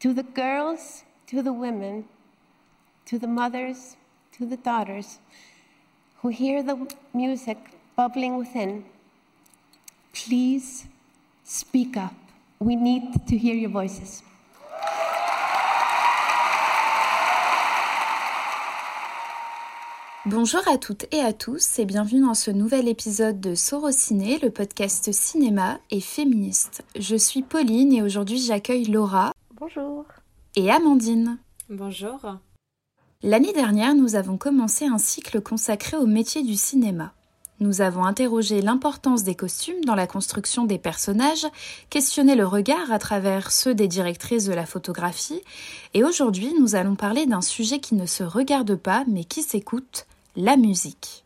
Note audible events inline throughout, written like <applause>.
To the girls, to the women, to the mothers, to the daughters who hear the music bubbling within, please speak up. We need to hear your voices. Bonjour à toutes et à tous et bienvenue dans ce nouvel épisode de Sorociné, le podcast cinéma et féministe. Je suis Pauline et aujourd'hui j'accueille Laura. Bonjour. Et Amandine. Bonjour. L'année dernière, nous avons commencé un cycle consacré au métier du cinéma. Nous avons interrogé l'importance des costumes dans la construction des personnages, questionné le regard à travers ceux des directrices de la photographie, et aujourd'hui nous allons parler d'un sujet qui ne se regarde pas mais qui s'écoute, la musique.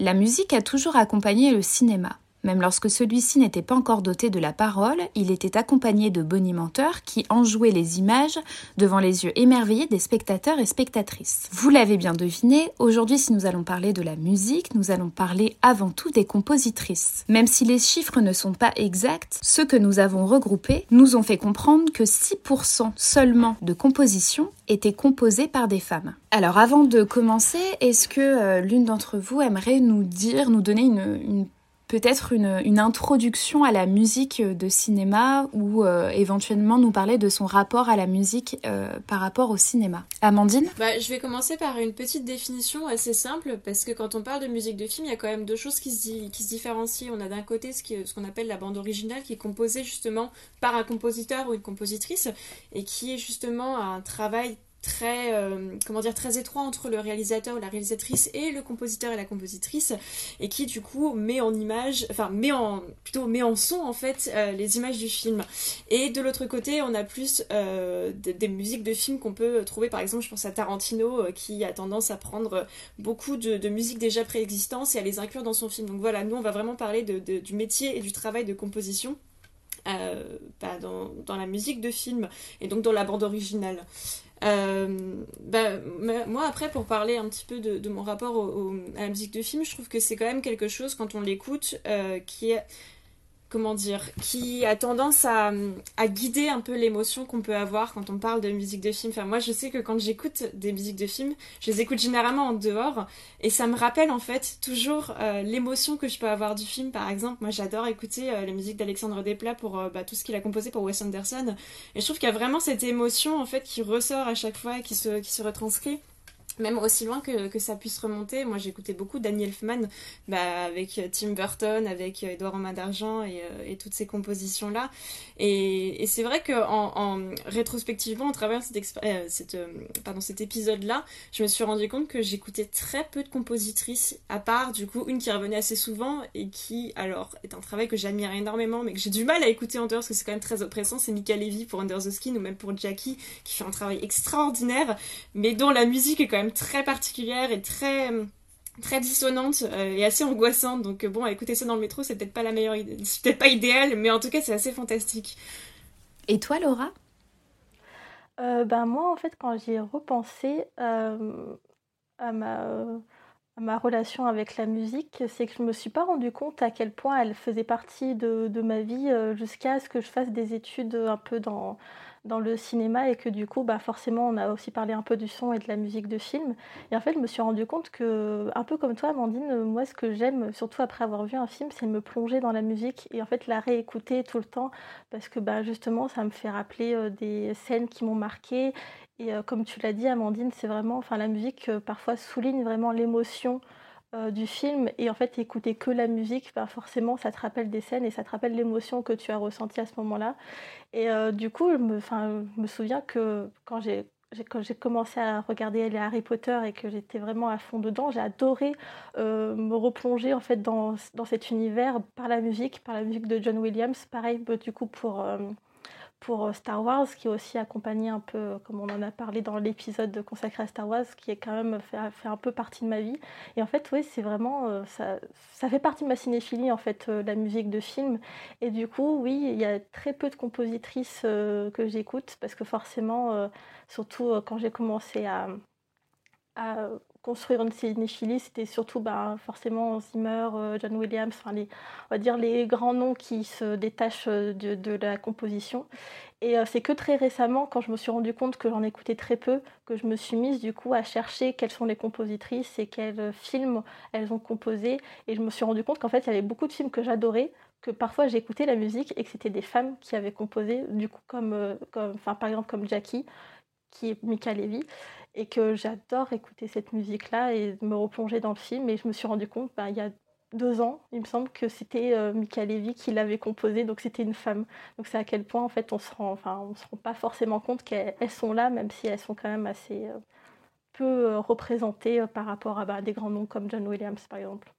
La musique a toujours accompagné le cinéma. Même lorsque celui-ci n'était pas encore doté de la parole, il était accompagné de bonimenteurs qui enjouaient les images devant les yeux émerveillés des spectateurs et spectatrices. Vous l'avez bien deviné, aujourd'hui si nous allons parler de la musique, nous allons parler avant tout des compositrices. Même si les chiffres ne sont pas exacts, ceux que nous avons regroupés nous ont fait comprendre que 6% seulement de compositions étaient composées par des femmes. Alors avant de commencer, est-ce que euh, l'une d'entre vous aimerait nous dire, nous donner une, une peut-être une, introduction à la musique de cinéma ou euh, éventuellement nous parler de son rapport à la musique euh, par rapport au cinéma. Amandine? Bah, Je vais commencer par une petite définition assez simple parce que quand on parle de musique de film, il y a quand même deux choses qui se, qui se différencient. On a d'un côté ce qu'on ce appelle la bande originale qui est composée justement par un compositeur ou une compositrice et qui est justement un travail très euh, comment dire très étroit entre le réalisateur ou la réalisatrice et le compositeur et la compositrice et qui du coup met en image enfin met en plutôt met en son en fait euh, les images du film et de l'autre côté on a plus euh, des, musiques de films qu'on peut trouver par exemple je pense à Tarantino qui a tendance à prendre beaucoup de, de musiques déjà préexistantes et à les inclure dans son film donc voilà nous on va vraiment parler de, du métier et du travail de composition bah, dans, dans, la musique de film et donc dans la bande originale. Euh, bah, moi, après, pour parler un petit peu de, mon rapport à la musique de film, je trouve que c'est quand même quelque chose, quand on l'écoute, euh, qui est comment dire, qui a tendance à, guider un peu l'émotion qu'on peut avoir quand on parle de musique de film. Enfin, moi, je sais que quand j'écoute des musiques de film, je les écoute généralement en dehors et ça me rappelle en fait toujours euh, l'émotion que je peux avoir du film. Par exemple, moi, j'adore écouter euh, les musiques d'Alexandre Desplat pour euh, bah, tout ce qu'il a composé pour Wes Anderson et je trouve qu'il y a vraiment cette émotion en fait qui ressort à chaque fois et qui se, qui se retranscrit même aussi loin que, que ça puisse remonter. Moi, j'écoutais beaucoup Daniel Elfman bah, avec euh, Tim Burton, avec Edouard euh, Romain d'Argent et, euh, et, toutes ces compositions-là. Et, et c'est vrai qu'en en, rétrospectivement, en travers cette, cette, pardon, cet épisode-là, je me suis rendu compte que j'écoutais très peu de compositrices, à part du coup une qui revenait assez souvent et qui, alors, est un travail que j'admire énormément, mais que j'ai du mal à écouter en dehors parce que c'est quand même très oppressant. C'est Mika Levy pour Under the Skin ou même pour Jackie qui fait un travail extraordinaire, mais dont la musique est quand même très particulière et très très dissonante euh, et assez angoissante. Donc euh, bon, écouter ça dans le métro, c'est peut-être pas la meilleure idée, <laughs> c'est peut-être pas idéal, mais en tout cas, c'est assez fantastique. Et toi, Laura? Euh, Ben moi, en fait, quand j'y ai repensé à ma à ma relation avec la musique, c'est que je me suis pas rendu compte à quel point elle faisait partie de, de ma vie jusqu'à ce que je fasse des études un peu dans dans le cinéma et que du coup, bah forcément, on a aussi parlé un peu du son et de la musique de film. Et en fait, je me suis rendu compte que, un peu comme toi, Amandine, moi, ce que j'aime, surtout après avoir vu un film, c'est me plonger dans la musique et en fait la réécouter tout le temps parce que bah, justement, ça me fait rappeler euh, des scènes qui m'ont marqué. Et euh, comme tu l'as dit, Amandine, c'est vraiment, enfin, la musique euh, parfois souligne vraiment l'émotion euh, du film et en fait écouter que la musique, bah forcément ça te rappelle des scènes et ça te rappelle l'émotion que tu as ressentie à ce moment-là. Et euh, du coup, je me, souviens que quand j'ai commencé à regarder Harry Potter et que j'étais vraiment à fond dedans, j'ai adoré euh, me replonger en fait dans, dans, cet univers par la musique, par la musique de John Williams. Pareil bah, du coup pour pour euh, Star Wars, qui est aussi accompagné un peu, comme on en a parlé dans l'épisode consacré à Star Wars, qui est quand même fait, un peu partie de ma vie. Et en fait, oui, c'est vraiment, euh, ça, ça, fait partie de ma cinéphilie, en fait, euh, la musique de film. Et du coup, oui, il y a très peu de compositrices que j'écoute, parce que forcément, surtout quand j'ai commencé à construire une cinéphilie, c'était surtout bah, forcément Zimmer, euh, John Williams, enfin les, on va dire les grands noms qui se détachent euh, de, la composition. Et euh, c'est que très récemment, quand je me suis rendu compte que j'en écoutais très peu, que je me suis mise du coup à chercher quelles sont les compositrices et quels films elles ont composé. Et je me suis rendu compte qu'en fait, il y avait beaucoup de films que j'adorais, que parfois j'écoutais la musique et que c'était des femmes qui avaient composé, du coup, comme, comme par exemple comme Jackie, qui est Mika Levy et que j'adore écouter cette musique-là et me replonger dans le film. Et je me suis rendu compte, bah, il y a deux ans, il me semble que c'était euh, Mika Levy qui l'avait composé, donc c'était une femme. Donc c'est à quel point en fait on se rend, enfin on se rend pas forcément compte qu'elles sont là, même si elles sont quand même assez euh, peu euh, représentées par rapport à bah, des grands noms comme John Williams par exemple.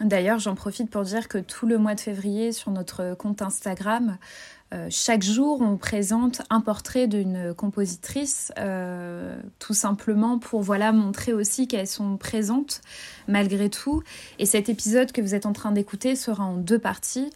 D'ailleurs, j'en profite pour dire que tout le mois de février, sur notre compte Instagram, euh, chaque jour, on présente un portrait d'une compositrice, euh, tout simplement pour voilà montrer aussi qu'elles sont présentes malgré tout. Et cet épisode que vous êtes en train d'écouter sera en deux parties.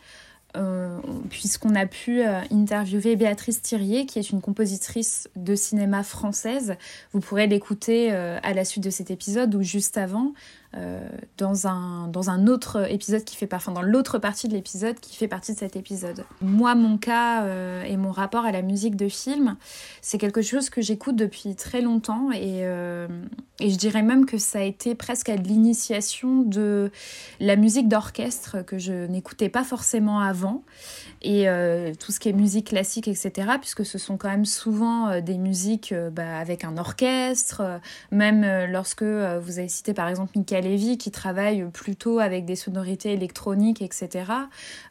Euh, puisqu'on a pu interviewer Béatrice Thirier, qui est une compositrice de cinéma française. Vous pourrez l'écouter à la suite de cet épisode ou juste avant. Euh, dans, un, dans un autre épisode qui fait parfois dans l'autre partie de l'épisode qui fait partie de cet épisode. Moi, mon cas euh, et mon rapport à la musique de film, c'est quelque chose que j'écoute depuis très longtemps et, euh, et, je dirais même que ça a été presque à l'initiation de la musique d'orchestre que je n'écoutais pas forcément avant et tout ce qui est musique classique, etc., puisque ce sont quand même souvent des musiques bah, avec un orchestre, même lorsque vous avez cité par exemple Michael Lévy qui travaille plutôt avec des sonorités électroniques, etc.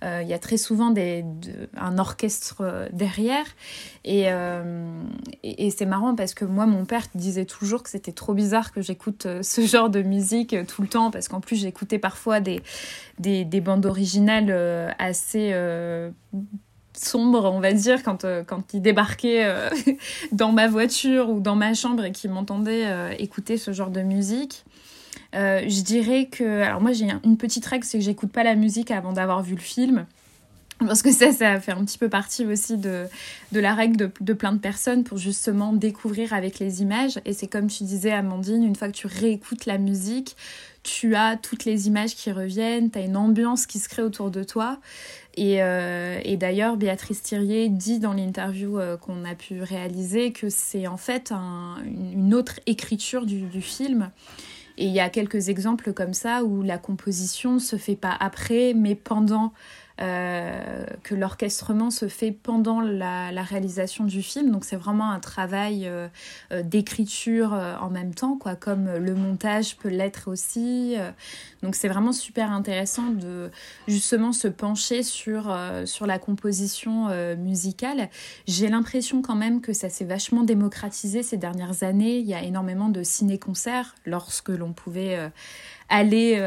Euh, il y a très souvent un orchestre euh, derrière. Euh, et, c'est marrant parce que moi, mon père disait toujours que c'était trop bizarre que j'écoute ce genre de musique tout le temps, parce qu'en plus, j'écoutais parfois des, des, des, bandes originales assez sombres, on va dire, quand, quand il débarquait <laughs> dans ma voiture ou dans ma chambre et qu'il m'entendait écouter ce genre de musique. Euh, je dirais que. Alors, moi, j'ai une petite règle, c'est que j'écoute pas la musique avant d'avoir vu le film. Parce que ça, ça fait un petit peu partie aussi de, de la règle de, de, plein de personnes pour justement découvrir avec les images. Et c'est comme tu disais, Amandine, une fois que tu réécoutes la musique, tu as toutes les images qui reviennent, tu as une ambiance qui se crée autour de toi. Et, euh, et d'ailleurs, Béatrice Thirier dit dans l'interview euh, qu'on a pu réaliser que c'est en fait un, une autre écriture du, du film et il y a quelques exemples comme ça où la composition se fait pas après, mais pendant euh, que l'orchestrement se fait pendant la, réalisation du film. Donc c'est vraiment un travail euh, euh, d'écriture en même temps, quoi, comme le montage peut l'être aussi. Donc c'est vraiment super intéressant de justement se pencher sur, sur la composition musicale. J'ai l'impression quand même que ça s'est vachement démocratisé ces dernières années. Il y a énormément de ciné-concerts lorsque l'on pouvait aller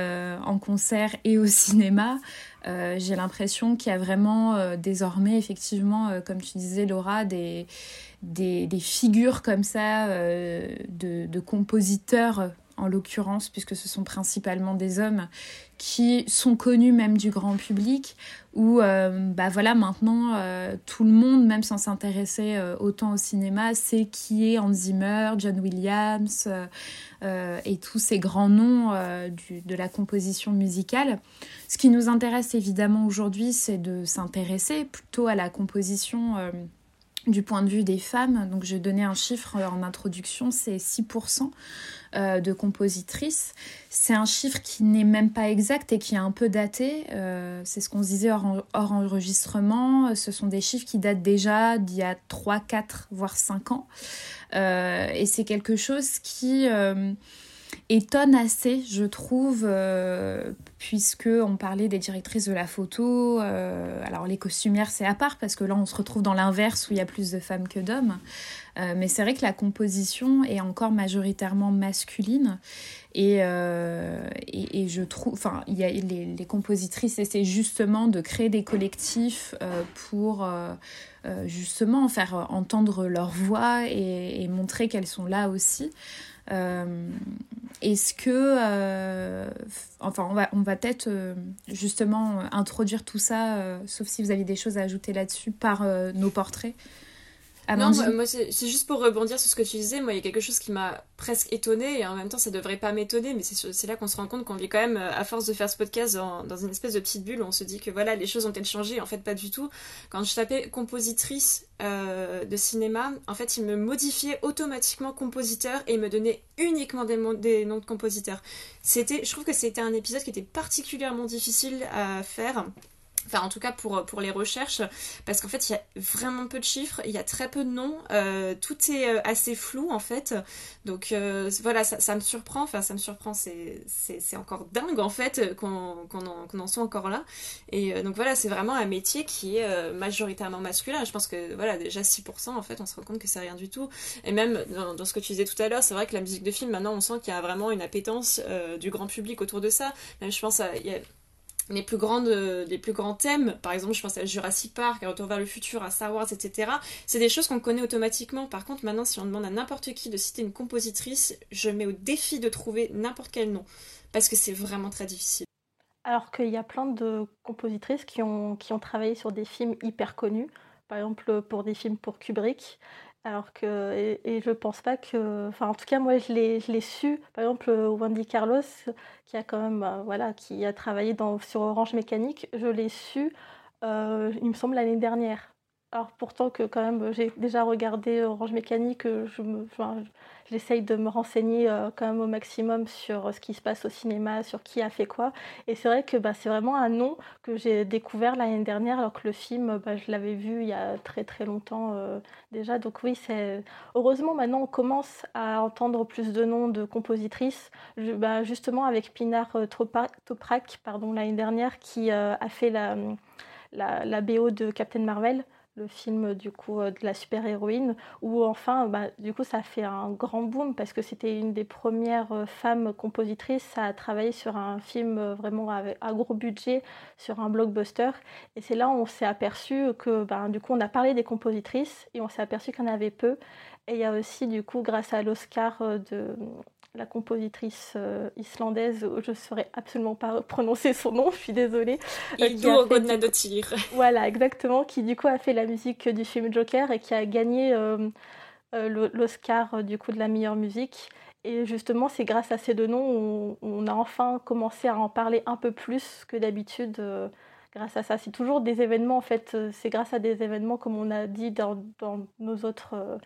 en concert et au cinéma. Euh, j'ai l'impression qu'il y a vraiment euh, désormais, effectivement, euh, comme tu disais, Laura, des, des, figures comme ça de, compositeurs, en l'occurrence, puisque ce sont principalement des hommes, qui sont connus même du grand public, où bah voilà, maintenant, tout le monde, même sans s'intéresser autant au cinéma, sait qui est Hans Zimmer, John Williams et tous ces grands noms de la composition musicale. Ce qui nous intéresse évidemment aujourd'hui, c'est de s'intéresser plutôt à la composition euh, du point de vue des femmes. Donc je donnais un chiffre en introduction, c'est 6% euh, de compositrices. C'est un chiffre qui n'est même pas exact et qui est un peu daté. Euh, c'est ce qu'on se disait hors, hors, enregistrement. Ce sont des chiffres qui datent déjà d'il y a 3, 4, voire 5 ans. et c'est quelque chose qui étonne assez, je trouve, euh, puisque on parlait des directrices de la photo. Euh, alors les costumières c'est à part parce que là on se retrouve dans l'inverse où il y a plus de femmes que d'hommes. Euh, mais c'est vrai que la composition est encore majoritairement masculine et, et, je trouve, enfin, y a les, compositrices essaient justement de créer des collectifs pour justement faire entendre leur voix et montrer qu'elles sont là aussi. Euh, est-ce que, euh, enfin, on va, on va peut-être euh, justement introduire tout ça, sauf si vous avez des choses à ajouter là-dessus par nos portraits. Non, moi, c'est juste pour rebondir sur ce que tu disais. Moi, il y a quelque chose qui m'a presque étonné et en même temps, ça devrait pas m'étonner, mais c'est là qu'on se rend compte qu'on vit quand même, à force de faire ce podcast, dans, dans, une espèce de petite bulle où on se dit que voilà, les choses ont-elles changé? En fait, pas du tout. Quand je tapais compositrice euh, de cinéma, en fait, il me modifiait automatiquement compositeur et il me donnait uniquement des, des noms de compositeurs. C'était, je trouve que c'était un épisode qui était particulièrement difficile à faire Enfin, en tout cas pour, pour les recherches, parce qu'en fait, il y a vraiment peu de chiffres, il y a très peu de noms, euh, tout est euh, assez flou en fait. Donc euh, voilà, ça, me surprend, enfin, ça me surprend, c'est encore dingue en fait qu'on en, soit encore là. Et donc voilà, c'est vraiment un métier qui est majoritairement masculin. Je pense que voilà, déjà 6%, en fait, on se rend compte que c'est rien du tout. Et même dans, ce que tu disais tout à l'heure, c'est vrai que la musique de film, maintenant, on sent qu'il y a vraiment une appétence du grand public autour de ça. Même je pense à. Y a, les plus grandes les plus grands thèmes. Par exemple je pense à Jurassic Park à Retour vers le futur à Star Wars etc c'est des choses qu'on connaît automatiquement. Par contre maintenant si on demande à n'importe qui de citer une compositrice je mets au défi de trouver n'importe quel nom. Parce que c'est vraiment très difficile. Alors qu'il y a plein de compositrices qui ont, qui ont travaillé sur des films hyper connus. Par exemple pour des films pour Kubrick alors que, et, je pense pas que, enfin en tout cas moi je l'ai su, par exemple Wendy Carlos qui a quand même, bah, voilà, qui a travaillé dans, sur Orange Mécanique, je l'ai su, euh, il me semble l'année dernière. Alors pourtant que quand même j'ai déjà regardé Orange Mécanique, je me, j'essaye de me renseigner euh, quand même au maximum sur ce qui se passe au cinéma, sur qui a fait quoi. Et c'est vrai que bah, c'est vraiment un nom que j'ai découvert l'année dernière, alors que le film, bah, je l'avais vu il y a très très longtemps euh, déjà. Donc oui, c'est heureusement maintenant on commence à entendre plus de noms de compositrices. Bah, justement avec Pinar euh, Toprak, pardon, l'année dernière, qui a fait la, la BO de Captain Marvel le film du coup euh, de la super-héroïne, où enfin, bah, du coup, ça fait un grand boom parce que c'était une des premières euh, femmes compositrices à travailler sur un film euh, vraiment à gros budget, sur un blockbuster. Et c'est là où on s'est aperçu que, bah, du coup, on a parlé des compositrices et on s'est aperçu qu'il y en avait peu. Et il y a aussi, du coup, grâce à l'Oscar de la compositrice euh, islandaise, je ne saurais absolument pas prononcer son nom, je suis désolée. Euh, voilà, exactement, qui du coup a fait la musique du film Joker et qui a gagné euh, l'Oscar du coup de la meilleure musique. Et justement, c'est grâce à ces deux noms on, a enfin commencé à en parler un peu plus que d'habitude. grâce à ça, c'est toujours des événements en fait. C'est grâce à des événements comme on a dit dans, dans nos autres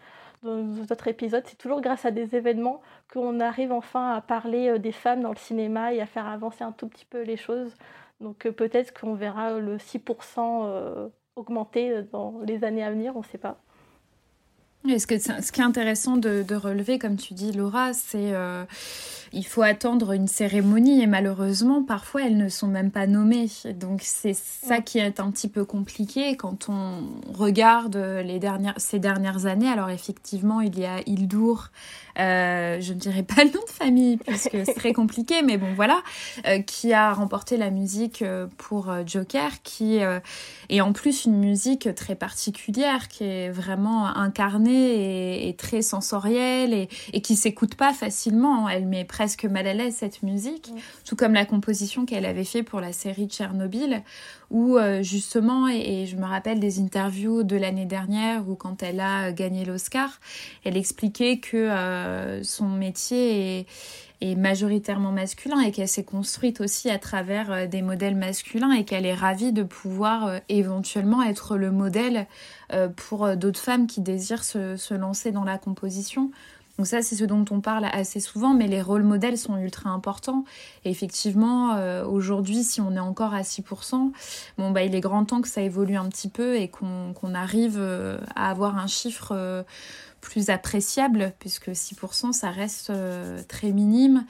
dans nos épisodes, c'est toujours grâce à des événements qu'on arrive enfin à parler euh, des femmes dans le cinéma et à faire avancer un tout petit peu les choses. Donc euh, peut-être qu'on verra le 6% euh, augmenter dans les années à venir, on ne sait pas. Ce, que, ce qui est intéressant de, relever, comme tu dis Laura, c'est il faut attendre une cérémonie et malheureusement parfois elles ne sont même pas nommées. Donc c'est ça qui est un petit peu compliqué quand on regarde les dernières, ces dernières années. Alors effectivement il y a Hildour, euh, je ne dirais pas <laughs> le nom de famille puisque c'est très compliqué, mais bon voilà, euh, qui a remporté la musique euh, pour Joker, qui est en plus une musique très particulière, qui est vraiment incarnée et, très sensorielle et, et qui s'écoute pas facilement. Elle met presque mal à l'aise cette musique, tout comme la composition qu'elle avait fait pour la série Tchernobyl, où euh, justement, et, je me rappelle des interviews de l'année dernière où quand elle a gagné l'Oscar, elle expliquait que euh, son métier est, majoritairement masculin et qu'elle s'est construite aussi à travers euh, des modèles masculins et qu'elle est ravie de pouvoir éventuellement être le modèle pour d'autres femmes qui désirent se lancer dans la composition donc ça, c'est ce dont on parle assez souvent, mais les rôles modèles sont ultra importants. Et effectivement, euh, aujourd'hui, si on est encore à 6%, bon, bah, il est grand temps que ça évolue un petit peu et qu'on arrive euh, à avoir un chiffre euh, plus appréciable, puisque 6%, ça reste très minime.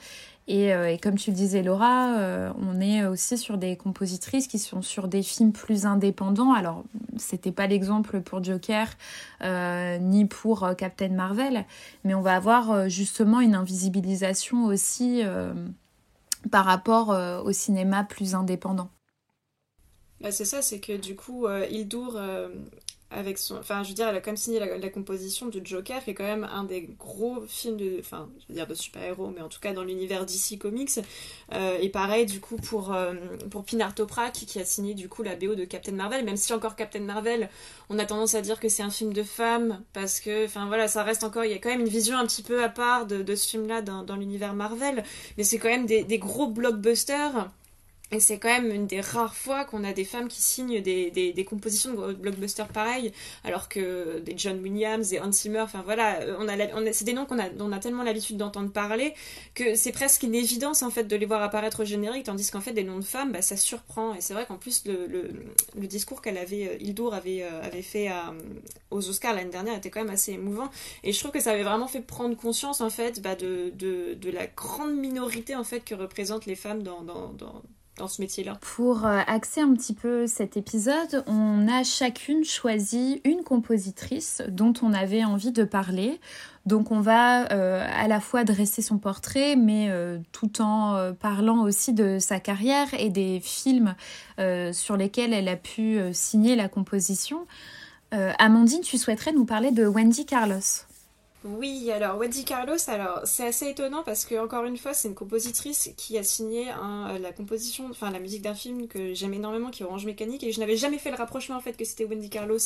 Euh, et, comme tu le disais Laura, euh, on est aussi sur des compositrices qui sont sur des films plus indépendants. Alors c'était pas l'exemple pour Joker euh, ni pour Captain Marvel, mais on va avoir justement une invisibilisation aussi par rapport au cinéma plus indépendant. Bah c'est ça, c'est que du coup Hildur avec son. Enfin, je veux dire, elle a quand même signé la, composition de Joker, qui est quand même un des gros films de. Enfin, je veux dire de super-héros, mais en tout cas dans l'univers DC Comics. Euh, et pareil, du coup, pour, euh, pour Pinar Toprak, qui, a signé du coup la BO de Captain Marvel, même si encore Captain Marvel, on a tendance à dire que c'est un film de femme, parce que, enfin voilà, ça reste encore. Il y a quand même une vision un petit peu à part de, ce film-là dans, l'univers Marvel, mais c'est quand même des gros blockbusters et c'est quand même une des rares fois qu'on a des femmes qui signent des, des, des compositions de blockbusters pareils, alors que des John Williams et Hans Zimmer, enfin voilà, on a, on c'est des noms qu'on a, on a tellement l'habitude d'entendre parler que c'est presque une évidence en fait de les voir apparaître au générique, tandis qu'en fait des noms de femmes, bah, ça surprend. Et c'est vrai qu'en plus le, le, discours qu'elle avait, euh, Hildur avait, euh, avait fait à, aux Oscars l'année dernière était quand même assez émouvant. Et je trouve que ça avait vraiment fait prendre conscience en fait bah, de, de, de la grande minorité en fait que représentent les femmes dans ce métier-là. Pour euh, axer un petit peu cet épisode, on a chacune choisi une compositrice dont on avait envie de parler. Donc on va euh, à la fois dresser son portrait, mais euh, tout en parlant aussi de sa carrière et des films sur lesquels elle a pu signer la composition. Amandine, tu souhaiterais nous parler de Wendy Carlos? Oui, alors Wendy Carlos, alors c'est assez étonnant parce que encore une fois, c'est une compositrice qui a signé euh, la composition, enfin la musique d'un film que j'aime énormément, qui est Orange Mécanique, et je n'avais jamais fait le rapprochement en fait que c'était Wendy Carlos.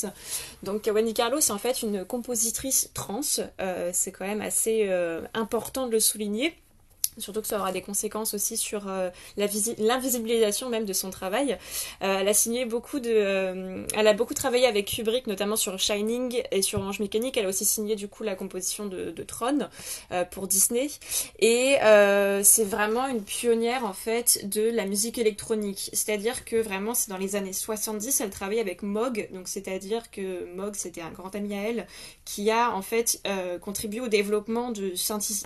Donc Wendy Carlos, c'est en fait une compositrice trans, euh, c'est quand même assez euh, important de le souligner. Surtout que ça aura des conséquences aussi sur euh, l'invisibilisation même de son travail. Euh, elle a signé beaucoup de, euh, elle a beaucoup travaillé avec Kubrick, notamment sur Shining et sur Orange Mécanique. Elle a aussi signé du coup la composition de, Tron pour Disney. Et c'est vraiment une pionnière en fait de la musique électronique. C'est-à-dire que vraiment c'est dans les années 70, elle travaillait avec Moog. Donc c'est-à-dire que Moog c'était un grand ami à elle qui a en fait contribué au développement du,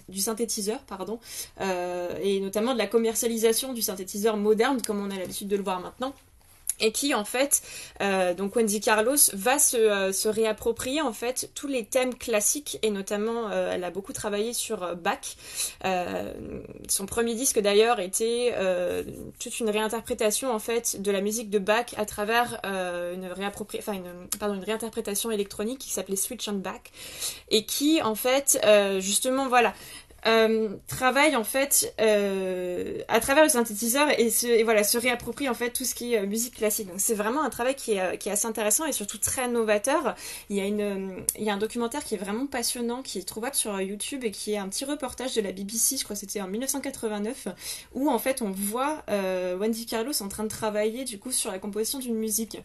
du synthétiseur, pardon. Euh, et notamment de la commercialisation du synthétiseur moderne comme on a l'habitude de le voir maintenant et qui en fait euh, donc Wendy Carlos va se, euh, se, réapproprier en fait tous les thèmes classiques et notamment elle a beaucoup travaillé sur Bach. Son premier disque d'ailleurs était toute une réinterprétation en fait de la musique de Bach à travers une pardon, une réinterprétation électronique qui s'appelait Switch on Bach et qui en fait justement voilà euh, travaille en fait euh, à travers le synthétiseur et, se, voilà se réapproprie en fait tout ce qui est euh, musique classique. Donc c'est vraiment un travail qui est, qui est assez intéressant et surtout très novateur. Il y a une il y a un documentaire qui est vraiment passionnant qui est trouvable sur YouTube et qui est un petit reportage de la BBC, je crois que c'était en 1989, où en fait on voit Wendy Carlos en train de travailler du coup sur la composition d'une musique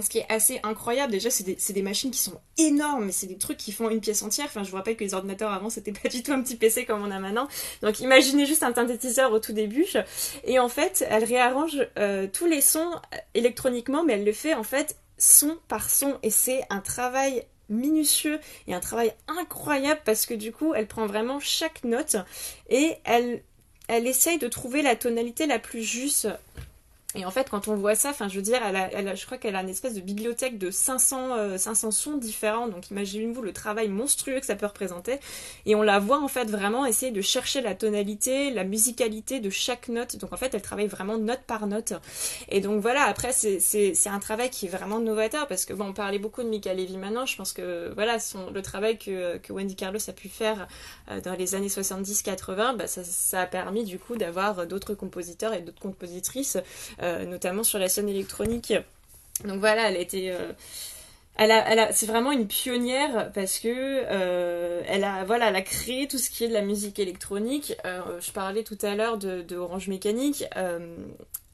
ce qui est assez incroyable, déjà, c'est des, machines qui sont énormes, mais c'est des trucs qui font une pièce entière. Enfin, je vous rappelle que les ordinateurs avant, c'était pas du tout un petit PC comme on a maintenant. Donc, imaginez juste un synthétiseur au tout début. Et en fait, elle réarrange euh, tous les sons électroniquement, mais elle le fait en fait son par son. Et c'est un travail minutieux et un travail incroyable parce que du coup, elle prend vraiment chaque note et elle, elle essaye de trouver la tonalité la plus juste et en fait, quand on voit ça, enfin, je veux dire, elle a, elle je crois qu'elle a une espèce de bibliothèque de 500, 500 euh, sons différents. Donc, imaginez-vous le travail monstrueux que ça peut représenter. Et on la voit, en fait, vraiment essayer de chercher la tonalité, la musicalité de chaque note. Donc, en fait, elle travaille vraiment note par note. Et donc, voilà, après, c'est un travail qui est vraiment novateur parce que, bon, on parlait beaucoup de Michael Levy maintenant. Je pense que, voilà, son, le travail que, que Wendy Carlos a pu faire euh, dans les années 70-80, bah, ça, ça a permis, du coup, d'avoir d'autres compositeurs et d'autres compositrices euh, notamment sur la scène électronique. Donc voilà, elle a été... Euh, elle a, elle a, c'est vraiment une pionnière parce que euh, elle a, voilà, elle a créé tout ce qui est de la musique électronique. je parlais tout à l'heure de, de Orange Mécanique.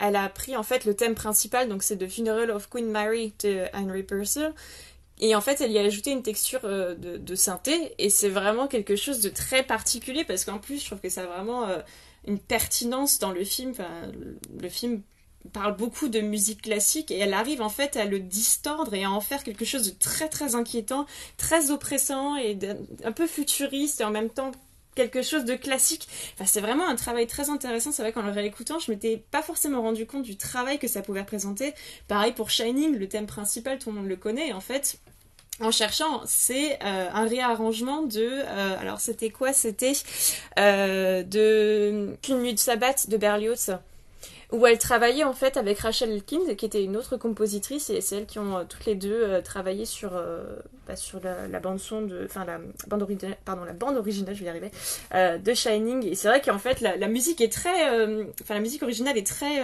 elle a pris en fait le thème principal, donc c'est The Funeral of Queen Mary de Henry Purcell. Et en fait, elle y a ajouté une texture de, de synthé, et c'est vraiment quelque chose de très particulier parce qu'en plus, je trouve que ça a vraiment une pertinence dans le film. Le film parle beaucoup de musique classique et elle arrive en fait à le distordre et à en faire quelque chose de très très inquiétant, très oppressant et un peu futuriste et en même temps quelque chose de classique. Enfin, c'est vraiment un travail très intéressant. C'est vrai qu'en le réécoutant, je m'étais pas forcément rendu compte du travail que ça pouvait représenter. Pareil pour Shining, le thème principal, tout le monde le connaît. En fait, en cherchant, c'est euh, un réarrangement de. Euh, alors, c'était quoi? C'était euh, de Qu'une nuit de sabbat de Berlioz. Où elle travaillait en fait avec Rachel Elkins, qui était une autre compositrice, et c'est elles qui ont toutes les deux travaillé sur, bah, sur la, bande son de, enfin la bande originale, pardon, la bande originale, je vais y arriver, de Shining. Et c'est vrai qu'en fait la, la, musique est très, enfin la musique originale est très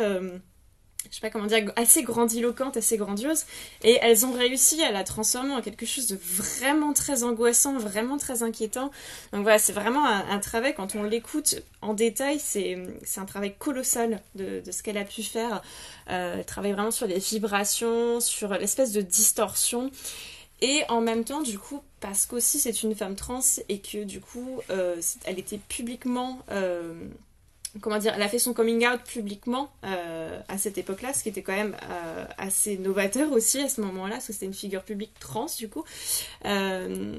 je sais pas comment dire, assez grandiloquente, assez grandiose. Et elles ont réussi à la transformer en quelque chose de vraiment très angoissant, vraiment très inquiétant. Donc voilà, c'est vraiment un, travail, quand on l'écoute en détail, c'est un travail colossal de, de ce qu'elle a pu faire. Euh, elle travaille vraiment sur les vibrations, sur l'espèce de distorsion. Et en même temps, du coup, parce qu'aussi c'est une femme trans et que du coup, euh, elle était publiquement... Euh, comment dire, elle a fait son coming out publiquement euh, à cette époque-là, ce qui était quand même euh, assez novateur aussi à ce moment-là, parce que c'était une figure publique trans du coup, euh,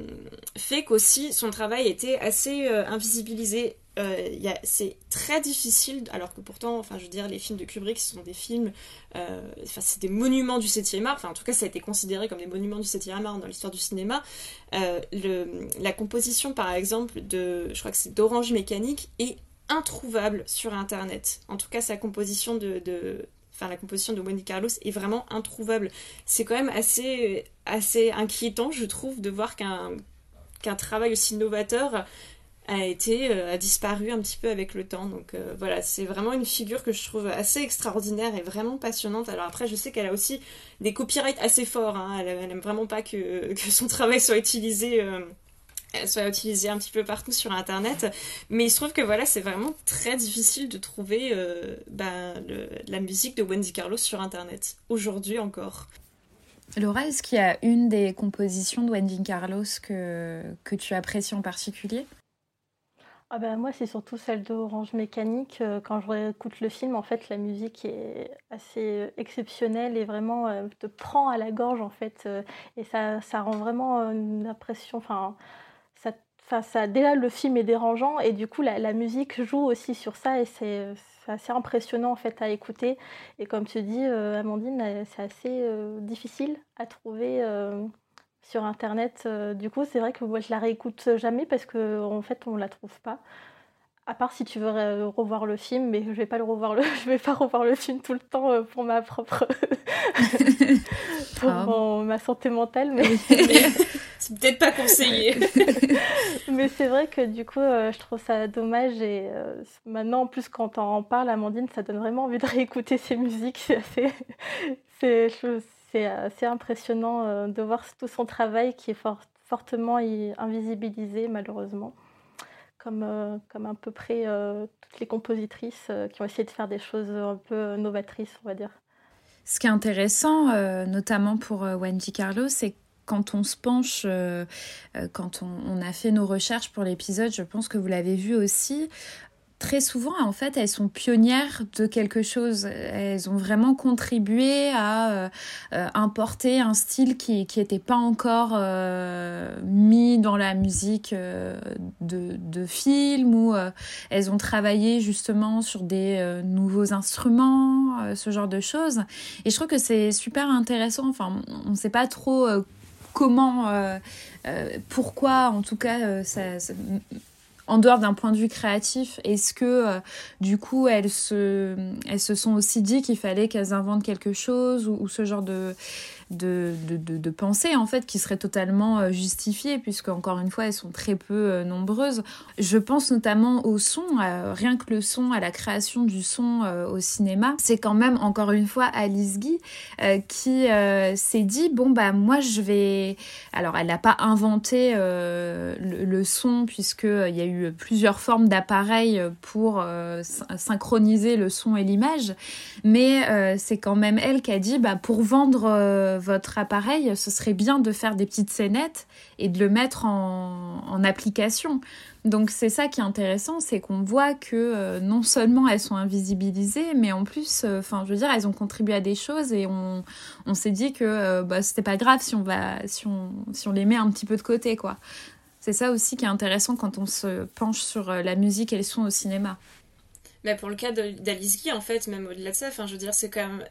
fait qu'aussi son travail était assez invisibilisé. c'est très difficile, alors que pourtant, enfin, je veux dire, les films de Kubrick ce sont des films, enfin, c'est des monuments du 7e art, enfin, en tout cas, ça a été considéré comme des monuments du 7e art dans l'histoire du cinéma. La composition, par exemple, de, je crois que c'est d'Orange Mécanique, est introuvable sur internet. En tout cas, sa composition de, enfin la composition de Wendy Carlos est vraiment introuvable. C'est quand même assez assez inquiétant, je trouve, de voir qu'un travail aussi novateur a été euh, a disparu un petit peu avec le temps. Donc euh, voilà, c'est vraiment une figure que je trouve assez extraordinaire et vraiment passionnante. Alors après, je sais qu'elle a aussi des copyrights assez forts. Hein. Elle, elle, aime vraiment pas que, que son travail soit utilisé. Euh, soit utilisée un petit peu partout sur internet mais il se trouve que voilà c'est vraiment très difficile de trouver euh, bah, la musique de Wendy Carlos sur internet aujourd'hui encore Laura est-ce qu'il y a une des compositions de Wendy Carlos que, que tu apprécies en particulier? Ah ben, moi, c'est surtout celle d'Orange Mécanique. Euh, quand je réécoute le film, en fait, la musique est assez exceptionnelle et vraiment euh, te prend à la gorge, en fait. et ça, ça rend vraiment une impression. Enfin, ça, déjà le film est dérangeant et du coup la, musique joue aussi sur ça et c'est assez impressionnant en fait à écouter. Et comme tu dis, euh, Amandine, euh, c'est assez euh, difficile à trouver sur internet. du coup, c'est vrai que moi je la réécoute jamais parce qu'en en fait on la trouve pas. À part si tu veux revoir le film, mais je vais pas le revoir le, <laughs> je vais pas revoir le film tout le temps pour ma propre, <laughs> pour ah. ma santé mentale. Mais, <laughs> c'est peut-être pas conseillé. mais c'est vrai que du coup, euh, je trouve ça dommage et euh, maintenant, en plus, quand on en parle, Amandine, ça donne vraiment envie de réécouter ses musiques. C'est assez, c'est, c'est assez impressionnant euh, de voir tout son travail qui est fortement invisibilisé, malheureusement comme, euh, comme à peu près euh, toutes les compositrices euh, qui ont essayé de faire des choses un peu novatrices, on va dire. Ce qui est intéressant, notamment pour Wendy Carlo, c'est quand on se penche, quand on, on, a fait nos recherches pour l'épisode, je pense que vous l'avez vu aussi, très souvent, en fait, elles sont pionnières de quelque chose. Elles ont vraiment contribué à euh, euh, importer un style qui n'était pas encore euh, mis dans la musique de, de film ou elles ont travaillé justement sur des nouveaux instruments, ce genre de choses. Et je trouve que c'est super intéressant. Enfin, on ne sait pas trop comment, pourquoi, en tout cas, ça en dehors d'un point de vue créatif, est-ce que euh, du coup elles se, elles se sont aussi dit qu'il fallait qu'elles inventent quelque chose ou, ce genre de, de, de, de, pensée en fait qui serait totalement euh, justifiée puisque encore une fois elles sont très peu euh, nombreuses. Je pense notamment au son, rien que le son, à la création du son au cinéma. C'est quand même encore une fois Alice Guy qui s'est dit bon bah moi je vais. Alors elle n'a pas inventé le, le, son puisque il y a eu plusieurs formes d'appareils pour synchroniser le son et l'image, mais c'est quand même elle qui a dit bah pour vendre votre appareil, ce serait bien de faire des petites scénettes et de le mettre en, application. Donc c'est ça qui est intéressant, c'est qu'on voit que euh, non seulement elles sont invisibilisées, mais en plus, euh, enfin je veux dire, elles ont contribué à des choses et on, s'est dit que euh, bah, c'était pas grave si on va si on, si on les met un petit peu de côté quoi. C'est ça aussi qui est intéressant quand on se penche sur la musique et les sons au cinéma. Mais pour le cas d'Alice Guy, en fait, même au-delà de ça, enfin, je veux dire, c'est quand même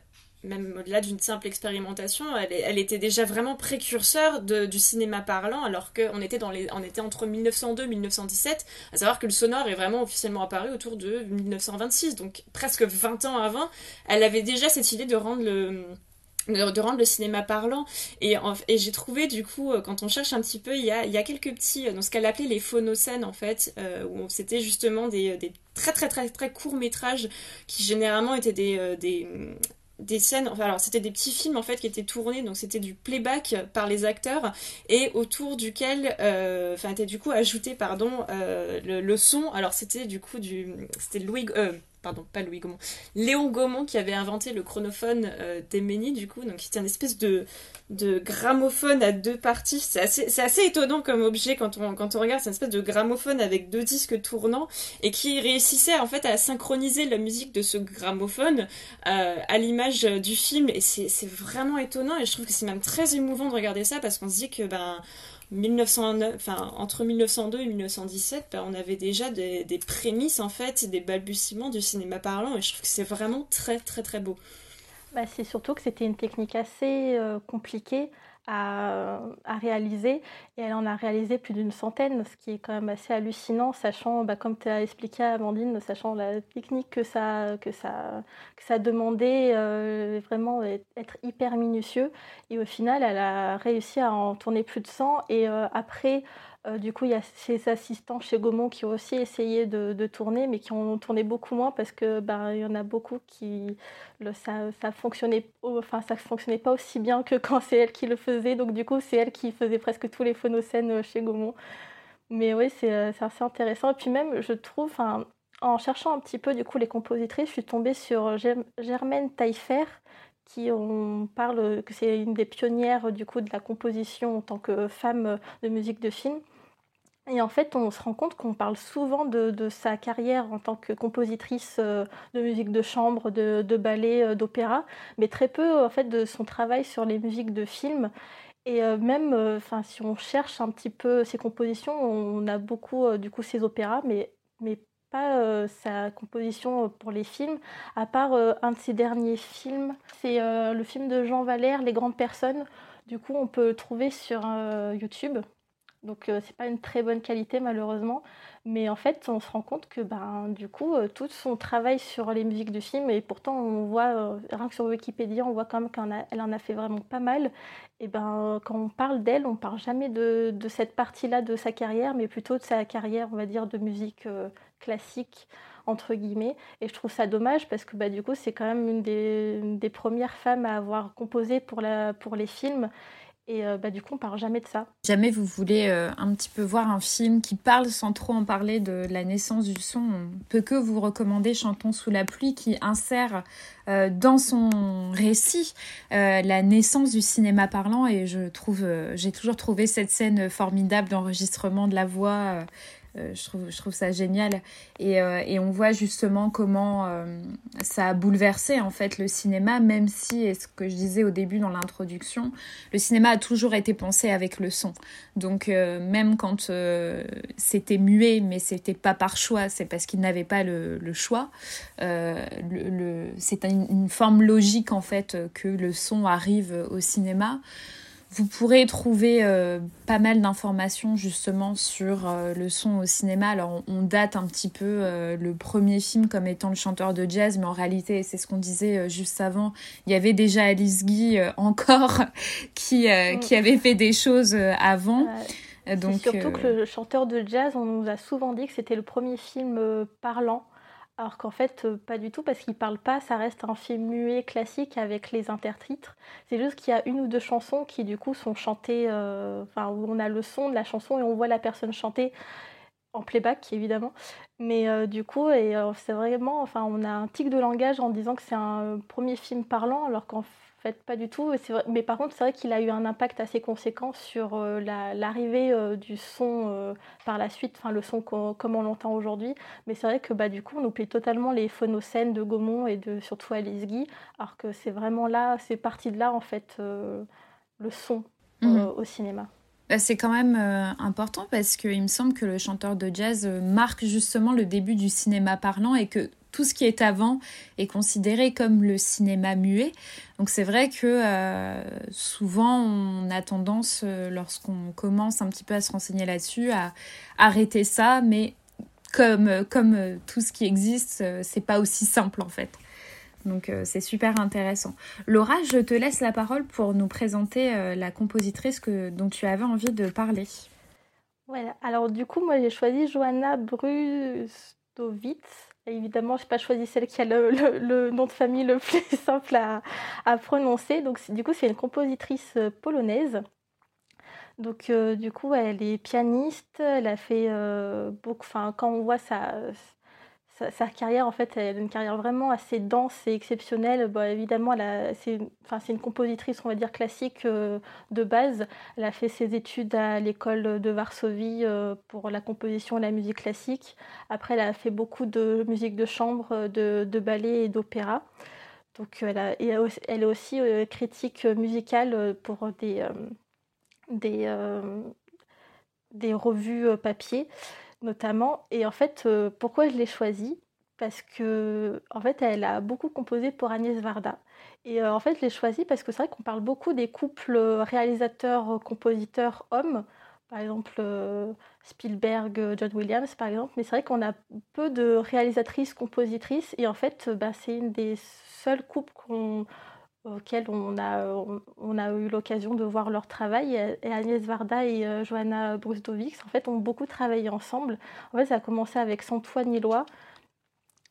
même au-delà d'une simple expérimentation, elle, était déjà vraiment précurseur du cinéma parlant, alors qu'on était, entre 1902 et 1917, à savoir que le sonore est vraiment officiellement apparu autour de 1926, donc presque 20 ans avant, elle avait déjà cette idée de rendre le de, rendre le cinéma parlant. Et, j'ai trouvé du coup euh, quand on cherche un petit peu il y a, quelques petits euh, dans ce qu'elle appelait les phonocènes en fait euh, où c'était justement des, très très très très courts métrages qui généralement étaient des des scènes, enfin alors c'était des petits films en fait qui étaient tournés, donc c'était du playback par les acteurs et autour duquel, enfin était du coup ajouté pardon le, le, son. Alors c'était du coup du, c'était Louis, pardon, pas Louis Gaumont, Léon Gaumont qui avait inventé le chronophone euh, du coup, donc c'était une espèce de, de gramophone à deux parties. C'est assez, étonnant comme objet quand on, quand on regarde, c'est une espèce de gramophone avec deux disques tournants et qui réussissait en fait à synchroniser la musique de ce gramophone euh, à l'image du film. Et c'est vraiment étonnant et je trouve que c'est même très émouvant de regarder ça parce qu'on se dit que ben 1909, enfin, entre 1902 et 1917, ben, on avait déjà des, des, prémices en fait, des balbutiements du cinéma parlant, et je trouve que c'est vraiment très très très beau. Bah, c'est surtout que c'était une technique assez euh, compliquée à, réaliser. Et elle en a réalisé plus d'une centaine, ce qui est quand même assez hallucinant, sachant, bah, comme tu as expliqué, Amandine, sachant la technique que ça, que ça, que ça demandait, euh, vraiment être hyper minutieux. Et au final, elle a réussi à en tourner plus de 100. Et euh, après, euh, du coup, il y a ses assistants chez Gaumont qui ont aussi essayé de, tourner, mais qui ont tourné beaucoup moins parce que ben, y en a beaucoup qui ça, ça fonctionnait, enfin ça fonctionnait pas aussi bien que quand c'est elle qui le faisait. Donc du coup, c'est elle qui faisait presque tous les phonocènes euh, chez Gaumont. Mais oui, euh, c'est assez intéressant. Et puis même, je trouve, en cherchant un petit peu du coup les compositrices, je suis tombée sur Germaine Taillefer qui on parle que c'est une des pionnières du coup de la composition en tant que femme de musique de film. Et en fait, on se rend compte qu'on parle souvent de, sa carrière en tant que compositrice euh, de musique de chambre, de, ballet, euh, d'opéra, mais très peu en fait de son travail sur les musiques de film. Et euh, même, enfin, si on cherche un petit peu ses compositions, on a beaucoup du coup ses opéras, mais, mais pas sa composition pour les films, à part un de ses derniers films, c'est le film de Jean Valère, Les grandes personnes. Du coup, on peut le trouver sur YouTube. Donc euh, c'est pas une très bonne qualité malheureusement, mais en fait on se rend compte que ben du coup euh, tout son travail sur les musiques de film et pourtant on voit euh, rien que sur Wikipédia on voit quand même qu'elle en a fait vraiment pas mal. Et ben quand on parle d'elle on parle jamais de, cette partie-là de sa carrière, mais plutôt de sa carrière on va dire de musique classique entre guillemets. Et je trouve ça dommage parce que bah, du coup, c'est quand même une des, des, premières femmes à avoir composé pour, la, pour les films. Et euh, bah, du coup, on parle jamais de ça. Jamais vous voulez euh, un petit peu voir un film qui parle sans trop en parler de la naissance du son. On peut que vous recommander Chantons sous la pluie qui insère euh, dans son récit la naissance du cinéma parlant. Et je trouve, j'ai toujours trouvé cette scène formidable d'enregistrement de la voix je, trouve, je trouve ça génial. Et, euh, et on voit justement comment euh, ça a bouleversé en fait le cinéma, même si, et ce que je disais au début dans l'introduction, le cinéma a toujours été pensé avec le son. Donc même quand c'était muet, mais c'était pas par choix, c'est parce qu'il n'avait pas le, le choix. le, c'est une, une, forme logique en fait que le son arrive au cinéma. Vous pourrez trouver euh, pas mal d'informations justement sur euh, le son au cinéma. Alors on, date un petit peu euh, le premier film comme étant le chanteur de jazz, mais en réalité c'est ce qu'on disait juste avant. Il y avait déjà Alice Guy encore <laughs> qui, mm. qui avait fait des choses avant. Donc, surtout que le chanteur de jazz, on nous a souvent dit que c'était le premier film parlant alors qu'en fait, euh, pas du tout, parce qu'il parle pas, ça reste un film muet classique avec les intertitres. C'est juste qu'il y a une ou deux chansons qui, du coup, sont chantées, euh, enfin, où on a le son de la chanson et on voit la personne chanter en playback, évidemment. Mais euh, du coup, c'est vraiment, enfin, on a un tic de langage en disant que c'est un premier film parlant, alors qu'en fait, pas du tout. Mais par contre, c'est vrai qu'il a eu un impact assez conséquent sur euh, l'arrivée euh, du son euh, par la suite, enfin le son comme on l'entend aujourd'hui. Mais c'est vrai que bah, du coup, on oublie totalement les phonocènes de Gaumont et de surtout Alice Guy, alors que c'est vraiment là, c'est parti de là en fait, le son mhm. au cinéma. Bah, c'est quand même important parce qu'il me semble que le chanteur de jazz marque justement le début du cinéma parlant et que tout ce qui est avant est considéré comme le cinéma muet. Donc c'est vrai que euh, souvent on a tendance, euh, lorsqu'on commence un petit peu à se renseigner là-dessus, à arrêter ça, mais comme, comme euh, tout ce qui existe, c'est pas aussi simple en fait. Donc c'est super intéressant. Laura, je te laisse la parole pour nous présenter la compositrice que, dont tu avais envie de parler. Voilà, alors du coup moi j'ai choisi Johanna Brustovitz Évidemment, je n'ai pas choisi celle qui a le, nom de famille le <laughs> plus simple à, prononcer. Donc, du coup, c'est une compositrice euh, polonaise. Donc, euh, du coup, elle est pianiste. Elle a fait euh, beaucoup. Enfin, quand on voit sa, sa, carrière, en fait, elle a une carrière vraiment assez dense et exceptionnelle. Bon, évidemment, c'est une compositrice, on va dire, classique euh, de base. Elle a fait ses études à l'école de Varsovie euh, pour la composition et la musique classique. Après, elle a fait beaucoup de musique de chambre, de, de ballet et d'opéra. Donc, elle, est aussi euh, critique musicale pour des, des revues papier notamment. Et en fait, euh, pourquoi je l'ai choisie? Parce que, en fait, elle a beaucoup composé pour Agnès Varda. Et euh, en fait, je l'ai choisie parce que c'est vrai qu'on parle beaucoup des couples réalisateurs-compositeurs hommes. Par exemple, euh, Spielberg, John Williams, par exemple. Mais c'est vrai qu'on a peu de réalisatrices, compositrices. Et en fait, bah, c'est une des seules couples qu'on auxquels on a, eu l'occasion de voir leur travail. Et Agnès Varda et euh, Johanna en fait, ont beaucoup travaillé ensemble. En fait, ça a commencé avec Santoine Nilois,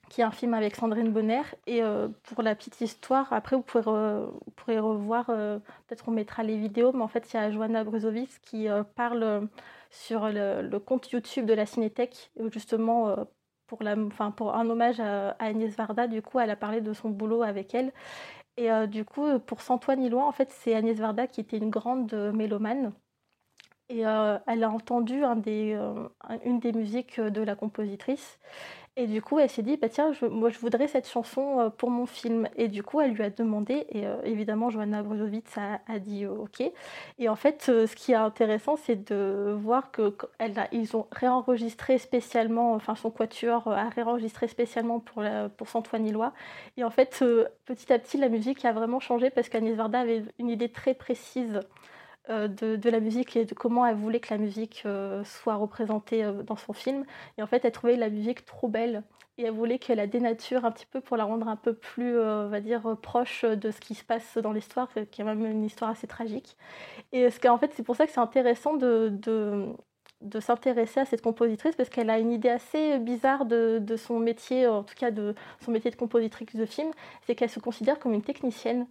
qui est un film avec Sandrine Bonner. Et euh, pour la petite histoire, après, vous pourrez, revoir, euh, peut-être on mettra les vidéos, mais en fait, il y a Johanna Bruzovic qui parle sur le, compte YouTube de la Cinétech, justement, pour un hommage à, à Agnès Varda, du coup, elle a parlé de son boulot avec elle. Et euh, du coup, pour Santoine Ilois, en fait, c'est Agnès Varda qui était une grande euh, mélomane. Et euh, elle a entendu une des musiques de la compositrice. Et du coup, elle s'est dit, bah tiens, moi je voudrais cette chanson euh, pour mon film. Et du coup, elle lui a demandé, et euh, évidemment, Johanna Brujovitz a, dit euh, OK. Et en fait, ce qui est intéressant, c'est de voir que ont réenregistré spécialement, enfin son quatuor a réenregistré spécialement pour, la, pour Santoine. Et en fait, petit à petit, la musique a vraiment changé parce qu'Agnès Varda avait une idée très précise euh, de, la musique et de comment elle voulait que la musique euh, soit représentée euh, dans son film. Et en fait, elle trouvait la musique trop belle et elle voulait qu'elle la dénature un petit peu pour la rendre un peu plus, va dire, proche de ce qui se passe dans l'histoire, qui est même une histoire assez tragique. Et ce en fait, c'est pour ça que c'est intéressant de, de, s'intéresser à cette compositrice parce qu'elle a une idée assez bizarre de, de, son métier, en tout cas de son métier de compositrice de film, c'est qu'elle se considère comme une technicienne,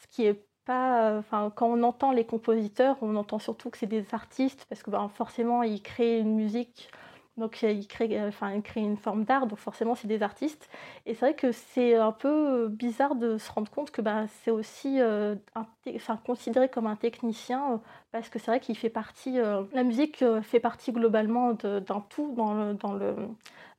ce qui est enfin, quand on entend les compositeurs, on entend surtout que c'est des artistes parce que ben, forcément ils créent une musique, donc ils créent, enfin, ils créent une forme d'art, donc forcément c'est des artistes. Et c'est vrai que c'est un peu bizarre de se rendre compte que ben, c'est aussi euh, enfin, considéré comme un technicien euh, parce que c'est vrai qu'il fait partie, euh, la musique fait partie globalement d'un tout dans le, dans le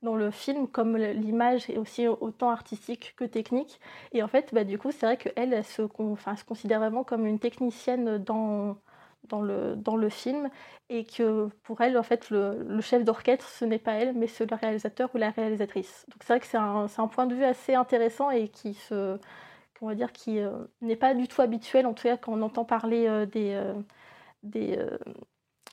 dans le film, comme l'image est aussi autant artistique que technique. Et en fait, bah, du coup, c'est vrai qu'elle, elle se, enfin, se considère vraiment comme une technicienne dans, dans, le, dans le film et que pour elle, en fait, le, chef d'orchestre, ce n'est pas elle, mais c'est le réalisateur ou la réalisatrice. Donc c'est vrai que c'est un, un, point de vue assez intéressant et qui se va dire qui euh, n'est pas du tout habituel en tout cas quand on entend parler euh, des, euh, des,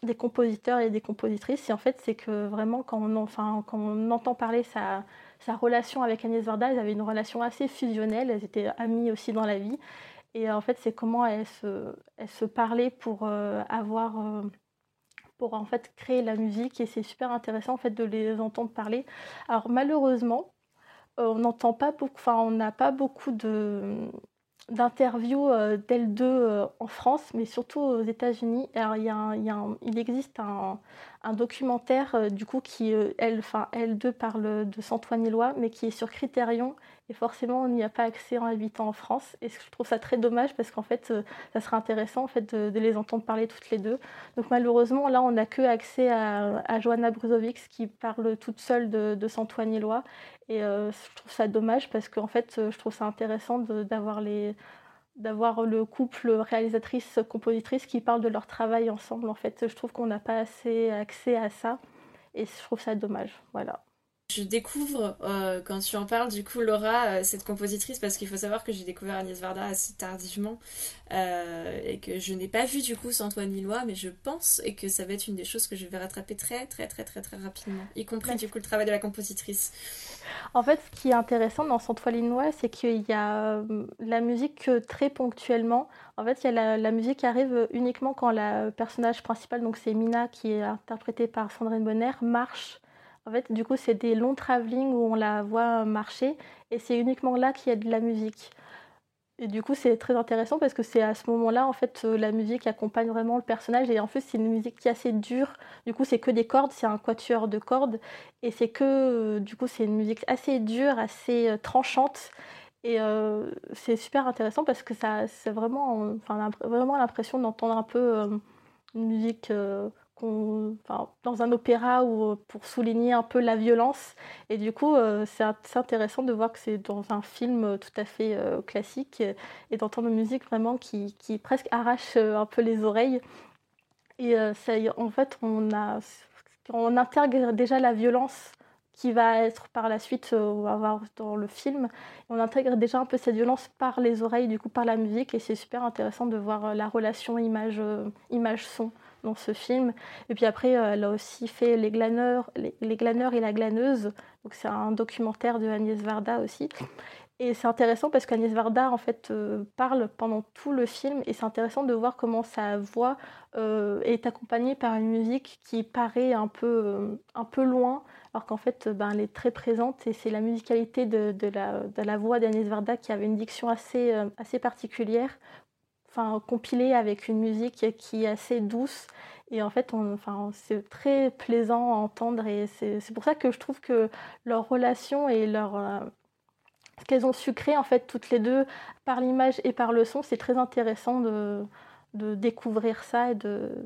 des compositeurs et des compositrices. Et en fait, c'est que vraiment, quand on, enfin, quand on entend parler sa, sa relation avec Agnès Varda, elles avaient une relation assez fusionnelle. Elles étaient amies aussi dans la vie. Et en fait, c'est comment elles se, parlaient pour euh, avoir. Euh, pour en fait créer la musique et c'est super intéressant en fait de les entendre parler. Alors malheureusement, euh, on n'entend pas beaucoup, enfin on n'a pas beaucoup de, d'interviews euh, d'elle 2 euh, en France, mais surtout aux États-Unis. Alors, il, existe un, documentaire, euh, du coup, qui, elle, enfin, L2 parle de Santoine-Lois, mais qui est sur Criterion. Et forcément, on n'y a pas accès en habitant en France. Et je trouve ça très dommage parce qu'en fait, ça serait intéressant en fait, de, les entendre parler toutes les deux. Donc, malheureusement, là, on n'a que accès à, à Johanna qui parle toute seule de, de Santoine-Lois. Et je trouve ça dommage parce qu'en fait, je trouve ça intéressant d'avoir le couple réalisatrice-compositrice qui parle de leur travail ensemble. En fait, je trouve qu'on n'a pas assez accès à ça et je trouve ça dommage. Voilà. Je découvre, euh, quand tu en parles, du coup, Laura, euh, cette compositrice, parce qu'il faut savoir que j'ai découvert Agnès Varda assez tardivement euh, et que je n'ai pas vu du coup Antoine Lillois, mais je pense et que ça va être une des choses que je vais rattraper très, très, très, très, très rapidement, y compris du coup le travail de la compositrice. En fait, ce qui est intéressant dans Antoine Lillois, c'est qu'il y a la musique très ponctuellement. En fait, il y a la, la, musique qui arrive uniquement quand le personnage principal, donc c'est Mina, qui est interprétée par Sandrine Bonner, marche en fait, du coup, c'est des longs travelling où on la voit marcher et c'est uniquement là qu'il y a de la musique. Et du coup, c'est très intéressant parce que c'est à ce moment-là, en fait, euh, la musique accompagne vraiment le personnage. Et en fait, c'est une musique qui est assez dure. Du coup, c'est que des cordes, c'est un quatuor de cordes. Et c'est que, euh, du coup, c'est une musique assez dure, assez euh, tranchante. Et c'est super intéressant parce que ça, c'est vraiment, enfin, vraiment l'impression d'entendre un peu une musique dans un opéra ou euh, pour souligner un peu la violence. Et du coup, euh, c'est intéressant de voir que c'est dans un film euh, tout à fait classique et d'entendre une musique vraiment qui, presque arrache un peu les oreilles. Et en fait, on, intègre déjà la violence qui va être par la suite, dans le film. On intègre déjà un peu cette violence par les oreilles, du coup par la musique, et c'est super intéressant de voir la relation image-son. image son dans ce film. Et puis après, euh, elle a aussi fait Les glaneurs, les, glaneurs et la glaneuse. Donc c'est un documentaire de Agnès Varda aussi. Et c'est intéressant parce qu'Agnès Varda en fait euh, parle pendant tout le film et c'est intéressant de voir comment sa voix euh, est accompagnée par une musique qui paraît un peu, un peu loin alors qu'en fait ben, elle est très présente et c'est la musicalité de, la, de la, voix d'Agnès Varda qui avait une diction assez, assez particulière enfin, compilé avec une musique qui est assez douce. Et en fait, enfin, c'est très plaisant à entendre. Et c'est pour ça que je trouve que leur relation et leur. Euh, ce qu'elles ont su créer, en fait, toutes les deux, par l'image et par le son, c'est très intéressant de, de découvrir ça et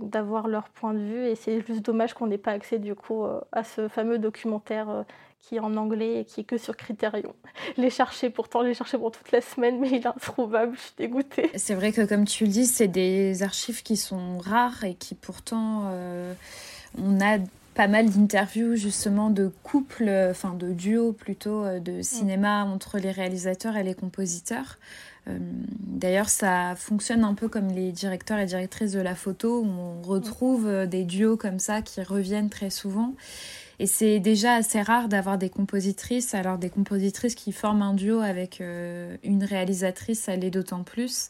d'avoir leur point de vue. Et c'est juste dommage qu'on n'ait pas accès, du coup, euh, à ce fameux documentaire euh, qui est en anglais et qui est que sur Criterion. <laughs> Les chercher, pourtant, les chercher pour toute la semaine, mais il est introuvable, je suis dégoûtée. C'est vrai que, comme tu le dis, c'est des archives qui sont rares et qui pourtant, euh, on a pas mal d'interviews justement de couples, enfin de duos plutôt, de cinéma entre les réalisateurs et les compositeurs. Euh, d'ailleurs, ça fonctionne un peu comme les directeurs et directrices de la photo, où on retrouve des duos comme ça qui reviennent très souvent. Et c'est déjà assez rare d'avoir des compositrices. Alors des compositrices qui forment un duo avec euh, une réalisatrice, ça l'est d'autant plus.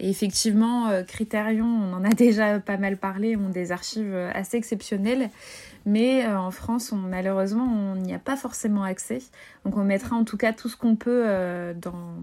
Et effectivement, euh, Criterion, on en a <laughs> déjà pas mal parlé, ont des archives euh, assez exceptionnelles. Mais en France, malheureusement, on n'y a pas forcément accès. Donc on mettra en tout cas tout ce qu'on peut dans,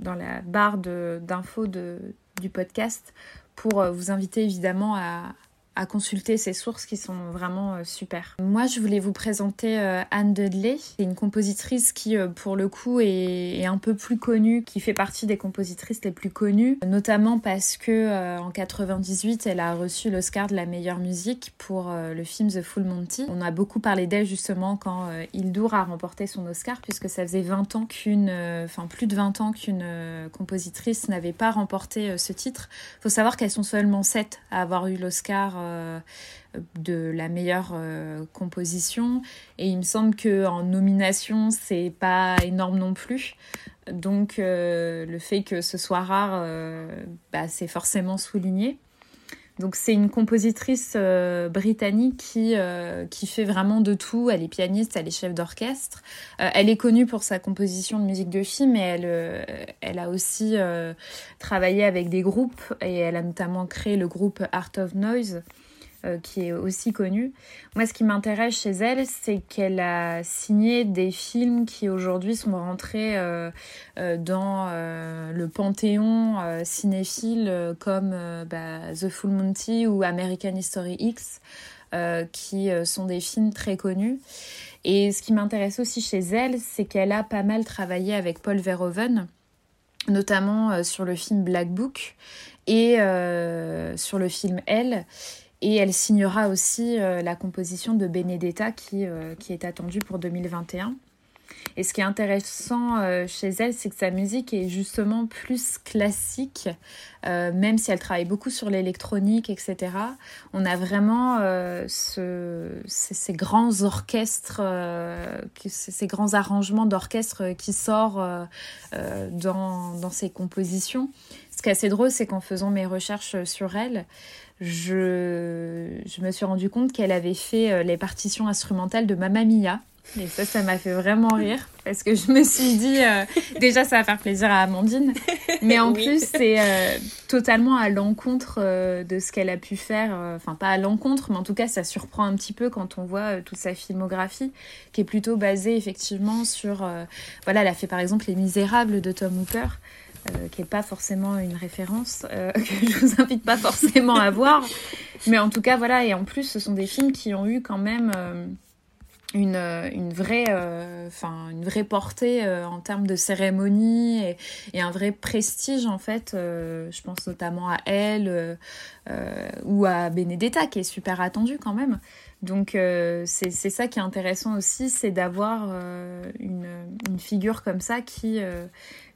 dans la barre d'infos du podcast pour vous inviter évidemment à, à consulter ces sources qui sont vraiment euh, super. Moi, je voulais vous présenter euh, Anne Dudley. C'est une compositrice qui, euh, pour le coup, est, un peu plus connue, qui fait partie des compositrices les plus connues, notamment parce que en 98, elle a reçu l'Oscar de la meilleure musique pour le film The Full Monty. On a beaucoup parlé d'elle justement quand Hildur a remporté son Oscar, puisque ça faisait 20 ans qu'une, enfin plus de 20 ans qu'une compositrice n'avait pas remporté ce titre. Il faut savoir qu'elles sont seulement 7 à avoir eu l'Oscar euh, de la meilleure euh, composition. Et il me semble qu'en nomination, c'est pas énorme non plus. Donc euh, le fait que ce soit rare, bah, c'est forcément souligné. Donc c'est une compositrice britannique qui, qui fait vraiment de tout. Elle est pianiste, elle est chef d'orchestre. elle est connue pour sa composition de musique de film, mais elle, elle a aussi travaillé avec des groupes et elle a notamment créé le groupe Art of Noise euh, qui est aussi connue. Moi, ce qui m'intéresse chez elle, c'est qu'elle a signé des films qui aujourd'hui sont rentrés euh, euh, dans le panthéon cinéphile comme bah, The Full Monty ou American History X, qui sont des films très connus. Et ce qui m'intéresse aussi chez elle, c'est qu'elle a pas mal travaillé avec Paul Verhoeven notamment sur le film Black Book et sur le film Elle. Et elle signera aussi euh, la composition de Benedetta qui, euh, qui est attendue pour 2021. Et ce qui est intéressant euh, chez elle, c'est que sa musique est justement plus classique, même si elle travaille beaucoup sur l'électronique, etc. On a vraiment euh, ce, ces, grands orchestres, ces grands arrangements d'orchestre qui sortent dans, dans ses compositions. Ce qui est assez drôle, c'est qu'en faisant mes recherches sur elle, je, je me suis rendu compte qu'elle avait fait les partitions instrumentales de Mamma Mia et ça, ça m'a fait vraiment rire parce que je me suis dit, euh, déjà, ça va faire plaisir à Amandine, mais en plus, c'est euh, totalement à l'encontre euh, de ce qu'elle a pu faire. Enfin, pas à l'encontre, mais en tout cas, ça surprend un petit peu quand on voit toute sa filmographie, qui est plutôt basée effectivement sur. voilà, elle a fait par exemple Les Misérables de Tom Hooper. Qui n'est pas forcément une référence, <laughs> que je vous invite pas forcément à voir. Mais en tout cas, voilà, et en plus, ce sont des films qui ont eu quand même une, euh, une, vraie, euh, enfin, une vraie portée euh, en termes de cérémonie et, et, un vrai prestige en fait. je pense notamment à elle ou à Benedetta qui est super attendue quand même. Donc c'est ça qui est intéressant aussi, c'est d'avoir une, une, figure comme ça qui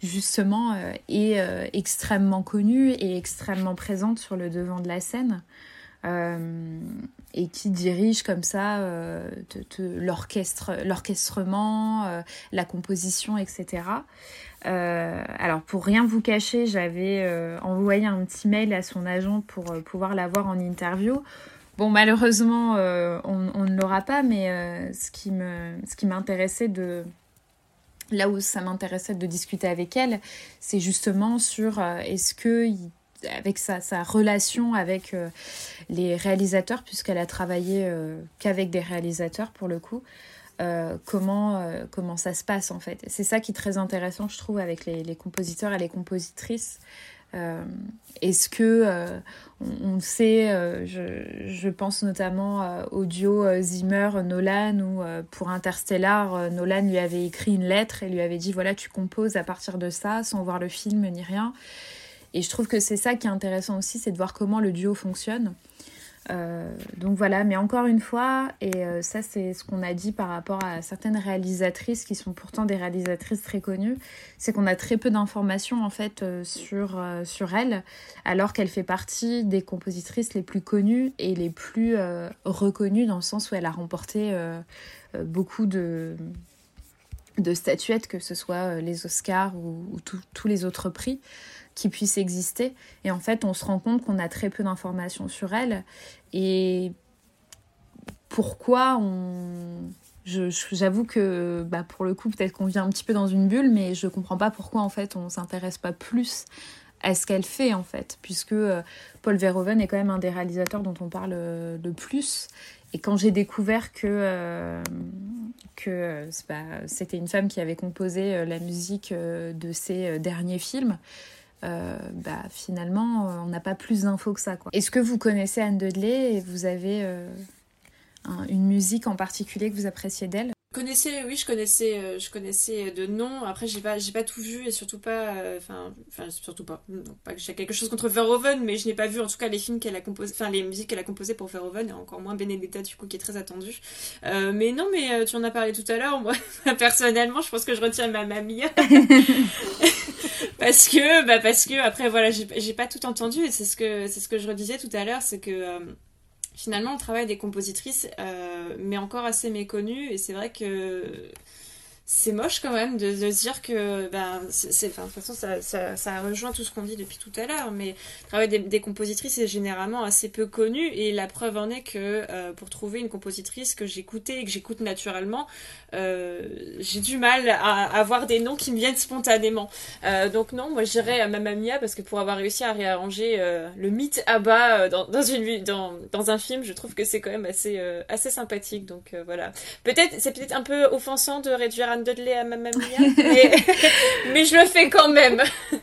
justement est extrêmement connue et extrêmement présente sur le devant de la scène. Euh, et qui dirige comme ça euh, l'orchestre, l'orchestrement, euh, la composition, etc. alors pour rien vous cacher, j'avais envoyé un petit mail à son agent pour pouvoir l'avoir en interview. Bon, malheureusement, on, ne l'aura pas, mais ce qui me, ce qui m'intéressait de, là où ça m'intéressait de discuter avec elle, c'est justement sur est-ce que avec sa, relation avec euh, les réalisateurs, puisqu'elle a travaillé euh, qu'avec des réalisateurs pour le coup, euh, comment, comment ça se passe en fait. C'est ça qui est très intéressant, je trouve, avec les compositeurs et les compositrices. Est-ce que on, sait, je, je, pense notamment au duo Zimmer-Nolan, où pour Interstellar, Nolan lui avait écrit une lettre et lui avait dit voilà, tu composes à partir de ça, sans voir le film ni rien. Et je trouve que c'est ça qui est intéressant aussi, c'est de voir comment le duo fonctionne. Euh, donc voilà, mais encore une fois, et euh, ça c'est ce qu'on a dit par rapport à certaines réalisatrices qui sont pourtant des réalisatrices très connues, c'est qu'on a très peu d'informations en fait euh, sur, sur elle, alors qu'elle fait partie des compositrices les plus connues et les plus reconnues dans le sens où elle a remporté beaucoup de, statuettes, que ce soit les Oscars ou tous les autres prix qui puisse exister. Et en fait, on se rend compte qu'on a très peu d'informations sur elle. Et pourquoi on... J'avoue que bah, pour le coup, peut-être qu'on vient un petit peu dans une bulle, mais je comprends pas pourquoi en fait on s'intéresse pas plus à ce qu'elle fait en fait, puisque euh, Paul Verhoeven est quand même un des réalisateurs dont on parle euh, le plus. Et quand j'ai découvert que, euh, c'était une femme qui avait composé la musique de ses derniers films, euh, bah, finalement, euh, on n'a pas plus d'infos que ça. Est-ce que vous connaissez Anne Dudley et vous avez euh, une musique en particulier que vous appréciez d'elle? Connaissais, oui, je connaissais, je connaissais de nom. Après, j'ai pas, j'ai pas tout vu et surtout pas, enfin, enfin, surtout pas. Non, pas que j'ai quelque chose contre Verhoeven, mais je n'ai pas vu en tout cas les films qu'elle a composé, enfin les musiques qu'elle a composées pour Verhoeven et encore moins Benedetta du coup qui est très attendu. mais non, mais tu en as parlé tout à l'heure. Moi, <laughs> personnellement, je pense que je retiens ma mamie. <laughs> parce que bah que après voilà j'ai pas tout entendu et c'est ce que c'est ce que je redisais tout à l'heure c'est que euh, finalement le travail des compositrices euh, mais encore assez méconnu et c'est vrai que c'est moche quand même de, de dire que ben c'est enfin de toute façon ça, ça, ça rejoint tout ce qu'on dit depuis tout à l'heure mais le travail des, des, compositrices est généralement assez peu connu et la preuve en est que euh, pour trouver une compositrice que j'écoutais et que j'écoute naturellement euh, j'ai du mal à, avoir des noms qui me viennent spontanément. Euh, donc non moi j'irais à Mamma Mia parce que pour avoir réussi à réarranger euh, le mythe à bas euh, dans, dans une dans, dans un film je trouve que c'est quand même assez assez sympathique. Donc voilà. Peut-être c'est peut-être un peu offensant de réduire de Dudley à Mamma Mia, mais, <laughs> mais je le fais quand même. <laughs>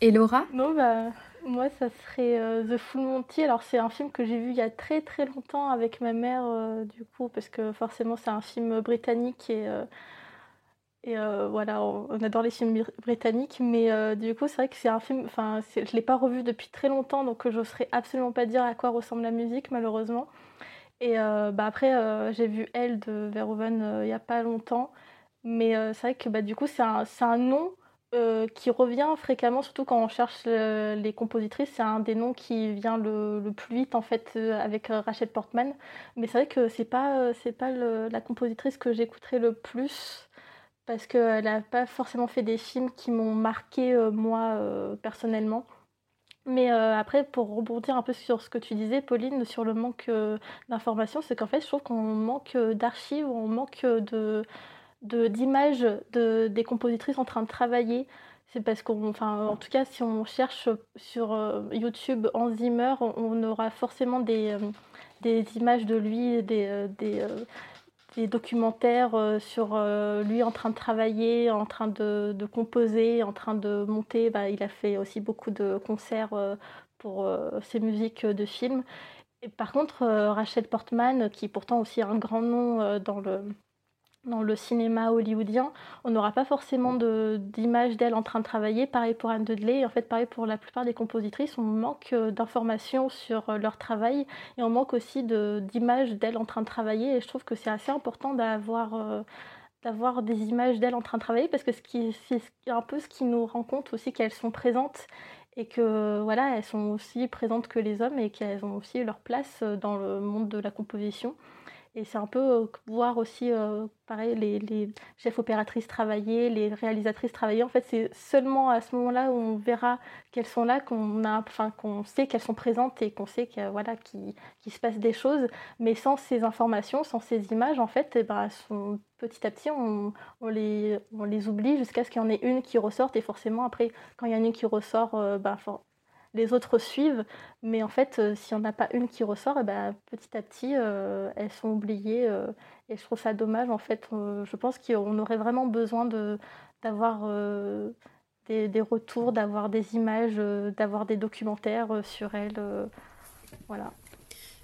Et Laura? Non, bah, moi, ça serait euh, The Full Monty. Alors, c'est un film que j'ai vu il y a très très longtemps avec ma mère, euh, du coup, parce que forcément, c'est un film britannique et. Euh, et voilà, on, adore les films britanniques, mais du coup, c'est vrai que c'est un film. Enfin, je ne l'ai pas revu depuis très longtemps, donc je n'oserais absolument pas dire à quoi ressemble la musique, malheureusement. Et bah, après, j'ai vu Elle de Verhoeven il n'y a pas longtemps. Mais c'est vrai que bah, du coup, c'est un, un, nom qui revient fréquemment, surtout quand on cherche les compositrices. C'est un des noms qui vient le, le plus vite en fait avec Rachel Portman. Mais c'est vrai que c'est pas, c'est pas la compositrice que j'écouterai le plus parce qu'elle n'a pas forcément fait des films qui m'ont marqué moi personnellement. Mais après, pour rebondir un peu sur ce que tu disais, Pauline, sur le manque d'informations, c'est qu'en fait, je trouve qu'on manque d'archives, on manque d'images de, des compositrices en train de travailler. C'est parce qu'on, enfin, en tout cas, si on cherche sur YouTube en Zimmer, on, aura forcément des, des images de lui, des, des, documentaires sur lui en train de travailler, en train de, composer, en train de monter. Bah, il a fait aussi beaucoup de concerts pour ses musiques de films. Et par contre, Rachel Portman, qui est pourtant aussi un grand nom dans le, dans le cinéma hollywoodien, on n'aura pas forcément d'image d'elle en train de travailler. Pareil pour Anne Dudley, en fait pareil pour la plupart des compositrices, on manque euh, d'informations sur euh, leur travail et on manque aussi d'images d'elles en train de travailler. Et je trouve que c'est assez important d'avoir euh, des images d'elles en train de travailler parce que c'est un peu ce qui nous rend compte aussi qu'elles sont présentes et que voilà, elles sont aussi présentes que les hommes et qu'elles ont aussi leur place dans le monde de la composition. Et c'est un peu euh, voir aussi, euh, pareil, les, les, chefs opératrices travailler, les réalisatrices travailler. En fait, c'est seulement à ce moment-là où on verra qu'elles sont là, qu'on a, enfin, qu'on sait qu'elles sont présentes et qu'on sait qu'il voilà, qui se passe des choses. Mais sans ces informations, sans ces images, en fait, eh ben, petit à petit, on, on, les, on les oublie jusqu'à ce qu'il y en ait une qui ressorte. Et forcément, après, quand il y en a une qui ressort, euh, ben, les autres suivent. Mais en fait, euh, s'il n'y en a pas une qui ressort, eh ben, petit à petit, euh, elles sont oubliées. Euh, et je trouve ça dommage. En fait, je pense qu'on aurait vraiment besoin d'avoir des, des, retours, d'avoir des images, d'avoir des documentaires sur elles. voilà.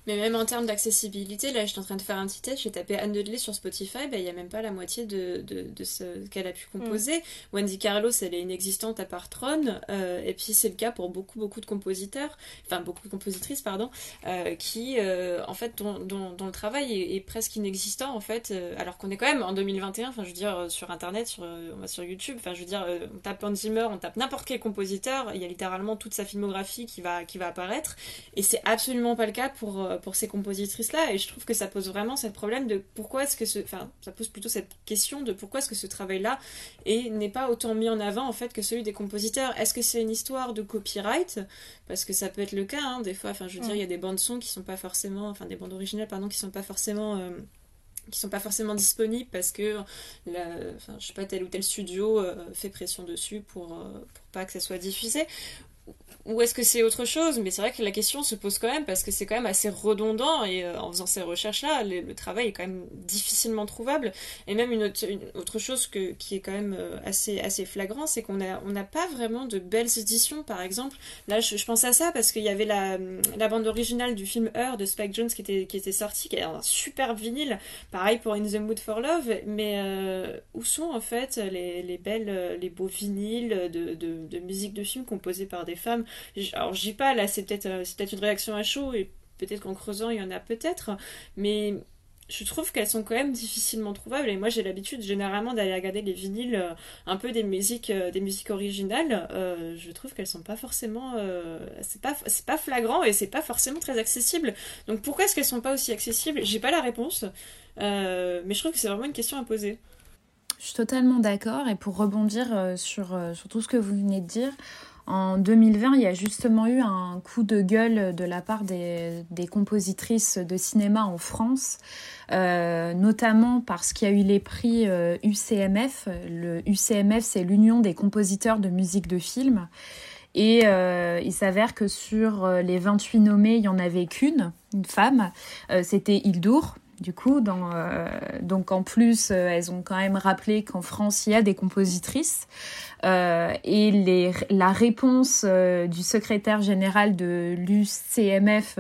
Mais même en termes d'accessibilité, là, je suis en train de faire un petit test, j'ai tapé Anne Dudley sur Spotify, bah, il n'y a même pas la moitié de, de, de ce qu'elle a pu composer. Wendy Carlos, elle est inexistante à part Tron, euh, et puis c'est le cas pour beaucoup, beaucoup de compositeurs, enfin beaucoup de compositrices, pardon, euh, qui, euh, en fait, dont, dont, le travail est, presque inexistant, en fait, euh, alors qu'on est quand même en 2021, enfin, je veux dire, sur Internet, sur, on va sur YouTube, enfin, je veux dire, on tape Hans Zimmer, on tape n'importe quel compositeur, il y a littéralement toute sa filmographie qui va, qui va apparaître, et c'est absolument pas le cas pour euh, pour ces compositrices-là. Et je trouve que ça pose vraiment ce problème de pourquoi est-ce que ce. Enfin, ça pose plutôt cette question de pourquoi est-ce que ce travail-là n'est pas autant mis en avant en fait que celui des compositeurs. Est-ce que c'est une histoire de copyright? Parce que ça peut être le cas, hein, des fois. Enfin, je veux dire, il y a des bandes son qui sont pas forcément. Enfin, des bandes originales, pardon, qui sont pas forcément. Euh, qui sont pas forcément disponibles parce que la, enfin, je sais pas tel ou tel studio euh, fait pression dessus pour, pour pas que ça soit diffusé ou est-ce que c'est autre chose? Mais c'est vrai que la question se pose quand même parce que c'est quand même assez redondant et euh, en faisant ces recherches-là, le, travail est quand même difficilement trouvable. Et même une autre, chose que, qui est quand même euh, assez, assez flagrant, c'est qu'on n'a on pas vraiment de belles éditions, par exemple. Là, je, pense à ça parce qu'il y avait la, la, bande originale du film Heure de Spike Jones qui était, qui était sortie, qui est un super vinyle, pareil pour In the Mood for Love, mais euh, où sont en fait les, les belles, les beaux vinyles de, de, de musique de film composés par des femmes. Alors, je dis pas, là, c'est peut-être euh, peut une réaction à chaud, et peut-être qu'en creusant, il y en a peut-être, mais je trouve qu'elles sont quand même difficilement trouvables et moi j'ai l'habitude généralement d'aller regarder les vinyles euh, un peu des musiques euh, des musiques originales je trouve qu'elles sont pas forcément c'est pas c'est pas flagrant et c'est pas forcément très accessible. Donc pourquoi est-ce qu'elles sont pas aussi accessibles? J'ai pas la réponse mais je trouve que c'est vraiment une question à poser. Je suis totalement d'accord et pour rebondir sur, sur tout ce que vous venez de dire en 2020, il y a justement eu un coup de gueule de la part des, compositrices de cinéma en France, euh, notamment parce qu'il y a eu les prix UCMF. Euh, Le UCMF, c'est l'Union des compositeurs de musique de film. Et euh, il s'avère que sur les 28 nommés, il n'y en avait qu'une, une femme. C'était Hildour, du coup, euh, donc en plus, euh, elles ont quand même rappelé qu'en France, il y a des compositrices. Euh, et la réponse du secrétaire général de l'UCMF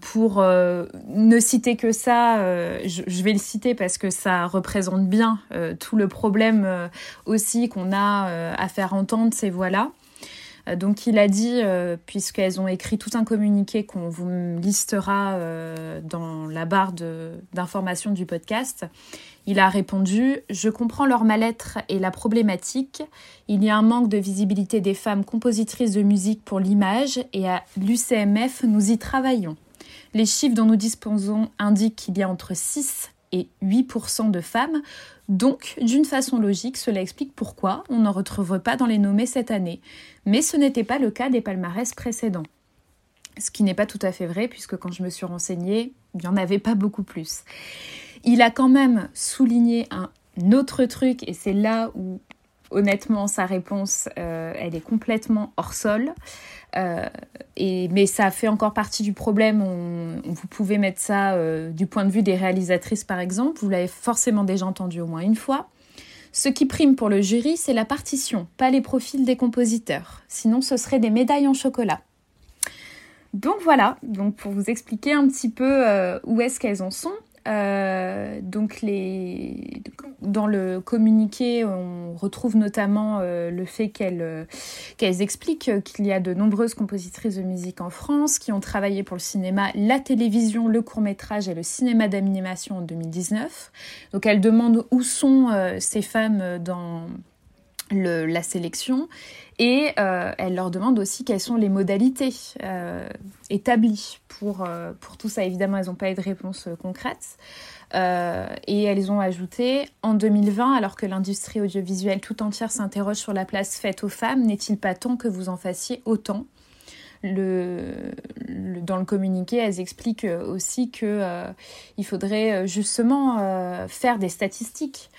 pour ne citer que ça, je, vais le citer parce que ça représente bien tout le problème aussi qu'on a à faire entendre ces voix-là. Euh, donc il a dit, euh, puisqu'elles ont écrit tout un communiqué qu'on vous listera dans la barre d'information du podcast, il a répondu Je comprends leur mal-être et la problématique. Il y a un manque de visibilité des femmes compositrices de musique pour l'image et à l'UCMF, nous y travaillons. Les chiffres dont nous disposons indiquent qu'il y a entre 6 et 8% de femmes. Donc, d'une façon logique, cela explique pourquoi on n'en retrouve pas dans les nommés cette année. Mais ce n'était pas le cas des palmarès précédents. Ce qui n'est pas tout à fait vrai, puisque quand je me suis renseignée, il n'y en avait pas beaucoup plus. Il a quand même souligné un autre truc, et c'est là où honnêtement, sa réponse, euh, elle est complètement hors sol. Euh, mais ça fait encore partie du problème. vous pouvez mettre ça euh, du point de vue des réalisatrices, par exemple. Vous l'avez forcément déjà entendu au moins une fois. Ce qui prime pour le jury, c'est la partition, pas les profils des compositeurs. Sinon, ce serait des médailles en chocolat. Donc voilà, donc pour vous expliquer un petit peu où est-ce qu'elles en sont. Euh, donc les, dans le communiqué, on retrouve notamment euh, le fait qu'elles euh, qu'elles expliquent qu'il y a de nombreuses compositrices de musique en France qui ont travaillé pour le cinéma, la télévision, le court métrage et le cinéma d'animation en 2019. Donc elles demandent où sont ces femmes dans la sélection et euh, elle leur demande aussi quelles sont les modalités euh, établies pour, euh, pour tout ça. Évidemment, elles n'ont pas eu de réponse concrète. et elles ont ajouté En 2020, alors que l'industrie audiovisuelle tout entière s'interroge sur la place faite aux femmes, n'est-il pas temps que vous en fassiez autant? Dans le communiqué, elles expliquent aussi que euh, il faudrait euh, justement euh, faire des statistiques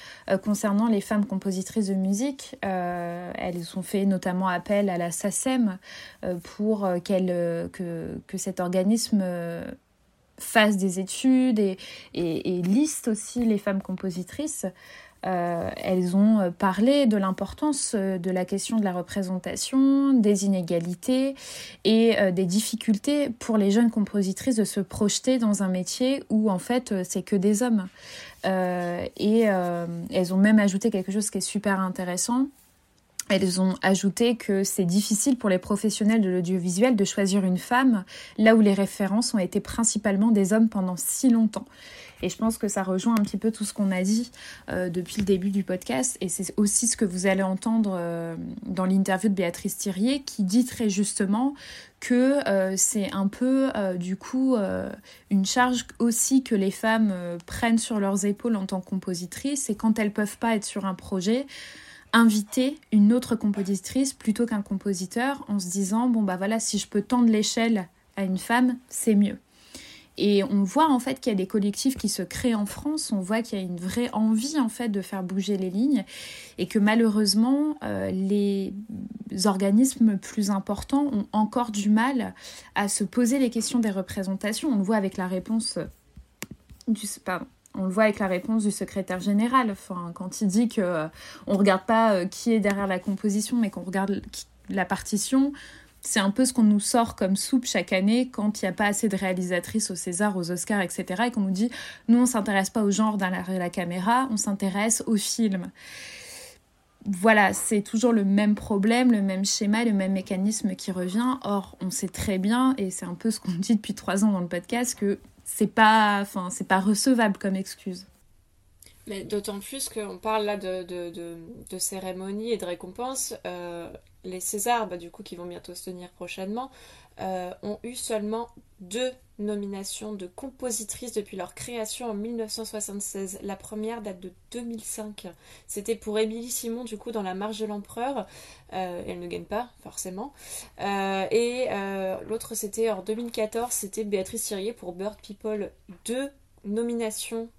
concernant les femmes compositrices de musique. elles ont fait notamment appel à la SACEM pour qu'elle, que, cet organisme fasse des études et, liste aussi les femmes compositrices. Euh, elles ont euh, parlé de l'importance euh, de la question de la représentation, des inégalités et des difficultés pour les jeunes compositrices de se projeter dans un métier où en fait c'est que des hommes. et elles ont même ajouté quelque chose qui est super intéressant. Elles ont ajouté que c'est difficile pour les professionnels de l'audiovisuel de choisir une femme là où les références ont été principalement des hommes pendant si longtemps. Et je pense que ça rejoint un petit peu tout ce qu'on a dit euh, depuis le début du podcast. Et c'est aussi ce que vous allez entendre euh, dans l'interview de Béatrice Thirier qui dit très justement que euh, c'est un peu du coup une charge aussi que les femmes prennent sur leurs épaules en tant que compositrices. Et quand elles peuvent pas être sur un projet, inviter une autre compositrice plutôt qu'un compositeur en se disant bon bah voilà si je peux tendre l'échelle à une femme c'est mieux et on voit en fait qu'il y a des collectifs qui se créent en France, on voit qu'il y a une vraie envie en fait de faire bouger les lignes. Et que malheureusement euh, les organismes plus importants ont encore du mal à se poser les questions des représentations. On le voit avec la réponse du pardon, on le voit avec la réponse du secrétaire général, enfin, quand il dit que ne euh, on regarde pas euh, qui est derrière la composition, mais qu'on regarde la partition c'est un peu ce qu'on nous sort comme soupe chaque année quand il n'y a pas assez de réalisatrices au César, aux Oscars, etc. Et qu'on nous dit, nous, on s'intéresse pas au genre dans la caméra, on s'intéresse au film. Voilà, c'est toujours le même problème, le même schéma, le même mécanisme qui revient. Or, on sait très bien, et c'est un peu ce qu'on <laughs> dit depuis trois ans dans le podcast, que c'est pas, enfin, c'est pas recevable comme excuse. Mais d'autant plus qu'on parle là de, de, de, cérémonie et de récompense. Euh, les Césars, bah, du coup, qui vont bientôt se tenir prochainement, euh, ont eu seulement deux nominations de compositrices depuis leur création en 1976. La première date de 2005. C'était pour Émilie Simon, du coup, dans La Marche de l'Empereur. Euh, elle ne gagne pas, forcément. et l'autre, c'était en 2014, c'était Béatrice Thirier pour Bird People. Deux nominations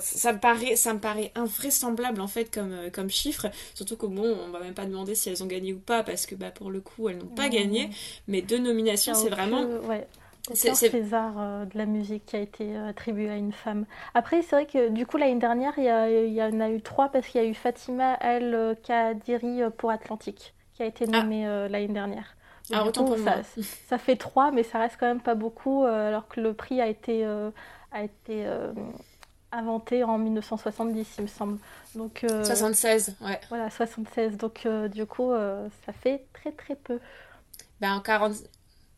ça me paraît, ça me paraît invraisemblable en fait comme, euh, comme chiffre. Surtout que bon, on va même pas demander si elles ont gagné ou pas parce que bah, pour le coup, elles n'ont pas gagné. Mais deux nominations, c'est vraiment. Ouais. C'est César euh, de la musique qui a été euh, attribué à une femme. Après, c'est vrai que du coup, l'année dernière, il y, y, en a eu trois parce qu'il y a eu Fatima El Kadiri pour Atlantique qui a été ah. nommée l'année dernière. ah, autant pour ça, ça, fait trois, mais ça reste quand même pas beaucoup alors que le prix a été, a été inventé en 1970, il me semble. Donc, 76, ouais. Voilà, 76. Donc, du coup, ça fait très très peu. Ben, en 40...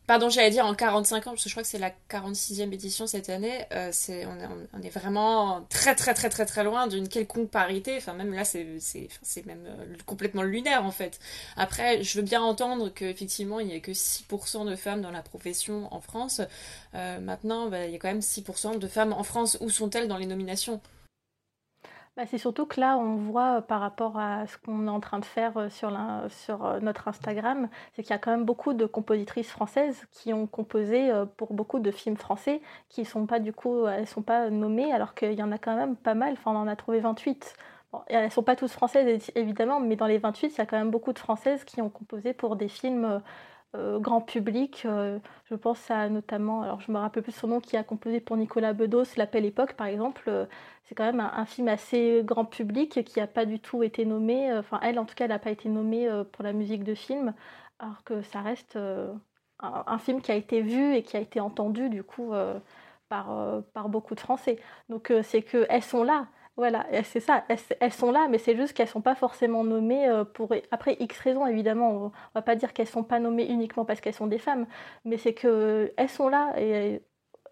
Pardon, j'allais dire en 45 ans, parce que je crois que c'est la 46e édition cette année. Euh, on, est, vraiment très, très, très, très, très loin d'une quelconque parité. Enfin, même là, c'est même euh, complètement lunaire, en fait. Après, je veux bien entendre qu'effectivement, il n'y a que 6% de femmes dans la profession en France. Euh, maintenant, bah, il y a quand même 6% de femmes en France. Où sont-elles dans les nominations? Bah, c'est surtout que là, on voit euh, par rapport à ce qu'on est en train de faire euh, sur, euh, notre Instagram, c'est qu'il y a quand même beaucoup de compositrices françaises qui ont composé pour beaucoup de films français qui sont pas du coup, elles sont pas nommées, alors qu'il y en a quand même pas mal. Enfin, on en a trouvé 28. Bon, elles sont pas toutes françaises évidemment, mais dans les 28, il y a quand même beaucoup de françaises qui ont composé pour des films grand public. Euh, je pense à notamment, alors je me rappelle plus son nom, qui a composé pour Nicolas Bedos, La Belle Époque par exemple. Euh, c'est quand même un, film assez grand public qui n'a pas du tout été nommé, enfin elle en tout cas, n'a pas été nommée pour la musique de film, alors que ça reste un, film qui a été vu et qui a été entendu du coup par, par beaucoup de Français. Donc c'est qu'elles sont là. Voilà, c'est ça, elles, sont là, mais c'est juste qu'elles ne sont pas forcément nommées euh, pour... Après, X raisons, évidemment, on ne va pas dire qu'elles ne sont pas nommées uniquement parce qu'elles sont des femmes, mais c'est qu'elles sont là, et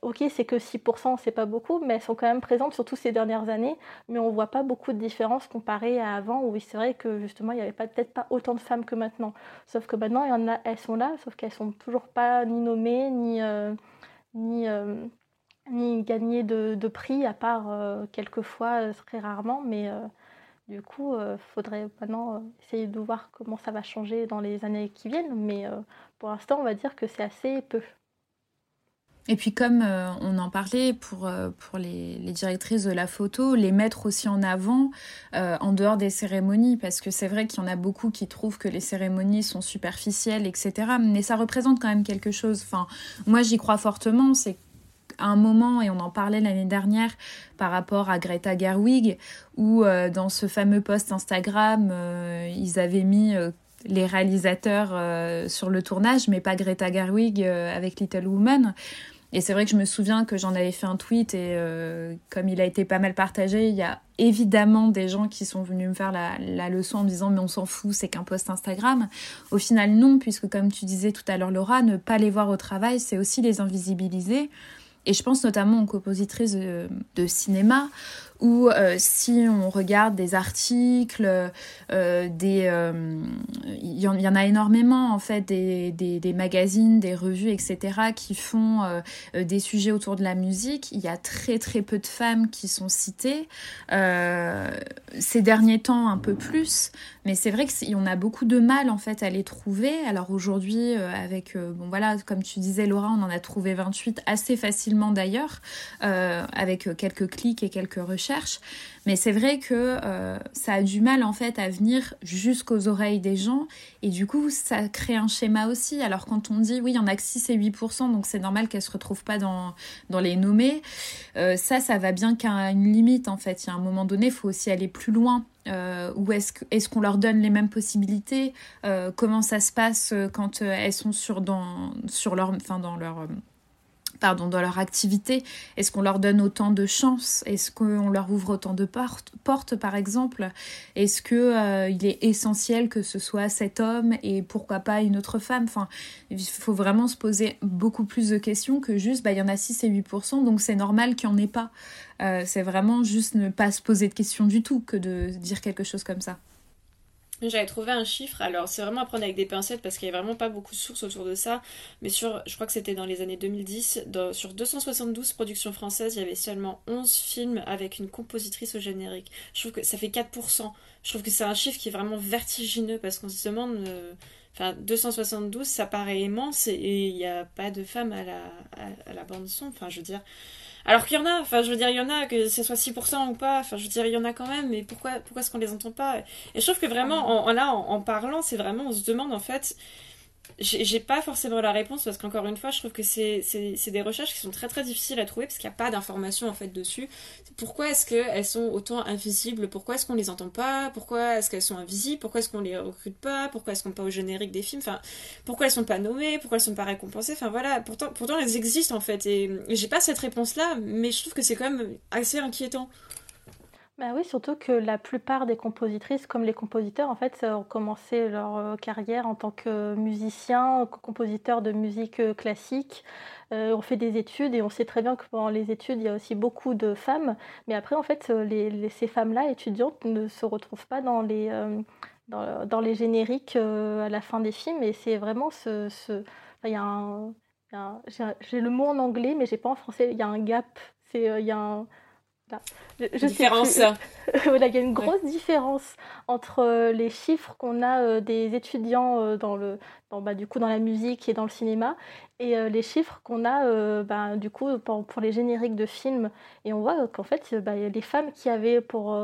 ok, c'est que 6%, c'est pas beaucoup, mais elles sont quand même présentes, surtout ces dernières années, mais on ne voit pas beaucoup de différence comparée à avant, où c'est vrai que justement, il n'y avait peut-être pas autant de femmes que maintenant. Sauf que maintenant, il elles sont là, sauf qu'elles sont toujours pas ni nommées, ni... Euh, ni euh, ni gagner de, prix, à part euh, quelques fois, euh, très rarement. Mais euh, du coup, il faudrait maintenant essayer de voir comment ça va changer dans les années qui viennent. Mais pour l'instant, on va dire que c'est assez peu. Et puis comme on en parlait pour, les, directrices de la photo, les mettre aussi en avant en dehors des cérémonies, parce que c'est vrai qu'il y en a beaucoup qui trouvent que les cérémonies sont superficielles, etc. Mais ça représente quand même quelque chose. Enfin, moi j'y crois fortement, un moment, et on en parlait l'année dernière par rapport à Greta Gerwig, où euh, dans ce fameux post Instagram, euh, ils avaient mis euh, les réalisateurs sur le tournage, mais pas Greta Gerwig avec Little Woman. Et c'est vrai que je me souviens que j'en avais fait un tweet et comme il a été pas mal partagé, il y a évidemment des gens qui sont venus me faire la, la leçon en me disant mais on s'en fout, c'est qu'un post Instagram. Au final non, puisque comme tu disais tout à l'heure Laura, ne pas les voir au travail, c'est aussi les invisibiliser. Et je pense notamment aux compositrices de, cinéma ou euh, si on regarde des articles, euh, des, euh, il y, en a énormément en fait, des, des, magazines, des revues, etc. qui font des sujets autour de la musique. Il y a très très peu de femmes qui sont citées. ces derniers temps, un peu plus, mais c'est vrai qu'on a beaucoup de mal en fait à les trouver. Alors aujourd'hui, avec, bon voilà, comme tu disais Laura, on en a trouvé 28 assez facilement d'ailleurs, avec quelques clics et quelques recherches. Mais c'est vrai que euh, ça a du mal en fait à venir jusqu'aux oreilles des gens et du coup ça crée un schéma aussi. Alors quand on dit oui, il y en a que 6 et 8%, donc c'est normal qu'elles se retrouvent pas dans, dans les nommés, euh, ça, ça va bien qu'à une limite en fait. Il y a un moment donné, il faut aussi aller plus loin. Euh, ou est-ce est qu'on leur donne les mêmes possibilités? Comment ça se passe quand elles sont sur, dans, sur leur, enfin, dans leur pardon, dans leur activité? Est-ce qu'on leur donne autant de chances? Est-ce qu'on leur ouvre autant de portes, portes par exemple? Est-ce que euh, il est essentiel que ce soit cet homme et pourquoi pas une autre femme? Enfin, il faut vraiment se poser beaucoup plus de questions que juste, bah, il y en a 6 et 8%, donc c'est normal qu'il n'y en ait pas. Euh, c'est vraiment juste ne pas se poser de questions du tout que de dire quelque chose comme ça. J'avais trouvé un chiffre, alors c'est vraiment à prendre avec des pincettes parce qu'il n'y a vraiment pas beaucoup de sources autour de ça, mais sur, je crois que c'était dans les années 2010, sur 272 productions françaises, il y avait seulement 11 films avec une compositrice au générique. Je trouve que ça fait 4%. Je trouve que c'est un chiffre qui est vraiment vertigineux parce qu'on se demande... Euh, enfin, 272, ça paraît immense et il n'y a pas de femmes à la, à la bande son. Enfin, je veux dire, alors qu'il y en a, enfin je veux dire, il y en a, que ce soit 6% ou pas, enfin je veux dire, il y en a quand même, mais pourquoi, pourquoi est-ce qu'on les entend pas? Et je trouve que vraiment, en, là, en, parlant, c'est vraiment, on se demande en fait, j'ai pas forcément la réponse parce qu'encore une fois, je trouve que c'est des recherches qui sont très très difficiles à trouver parce qu'il n'y a pas d'informations en fait dessus. Pourquoi est-ce qu'elles sont autant invisibles? Pourquoi est-ce qu'on les entend pas? Pourquoi est-ce qu'elles sont invisibles? Pourquoi est-ce qu'on les recrute pas? Pourquoi est-ce qu'on pas au générique des films? Pourquoi elles sont pas nommées? Pourquoi elles sont pas récompensées? Enfin voilà, pourtant, pourtant elles existent en fait. Et j'ai pas cette réponse là, mais je trouve que c'est quand même assez inquiétant. Bah oui, surtout que la plupart des compositrices, comme les compositeurs, en fait, ont commencé leur euh, carrière en tant que musiciens, compositeurs de musique euh, classique. Euh, on fait des études et on sait très bien que pendant les études, il y a aussi beaucoup de femmes. Mais après, en fait, ces femmes-là, étudiantes, ne se retrouvent pas dans les, dans, les génériques à la fin des films. Et c'est vraiment ce... il y a. J'ai le mot en anglais, mais j'ai pas en français. Il y a un gap. C'est, y a je, différence. <laughs> voilà, il y a une grosse différence entre euh, les chiffres qu'on a euh, des étudiants euh, dans le, dans, bah, du coup, dans la musique et dans le cinéma et les chiffres qu'on a bah, du coup pour, pour, les génériques de films. Et on voit qu'en fait, bah, les femmes qui avaient pour,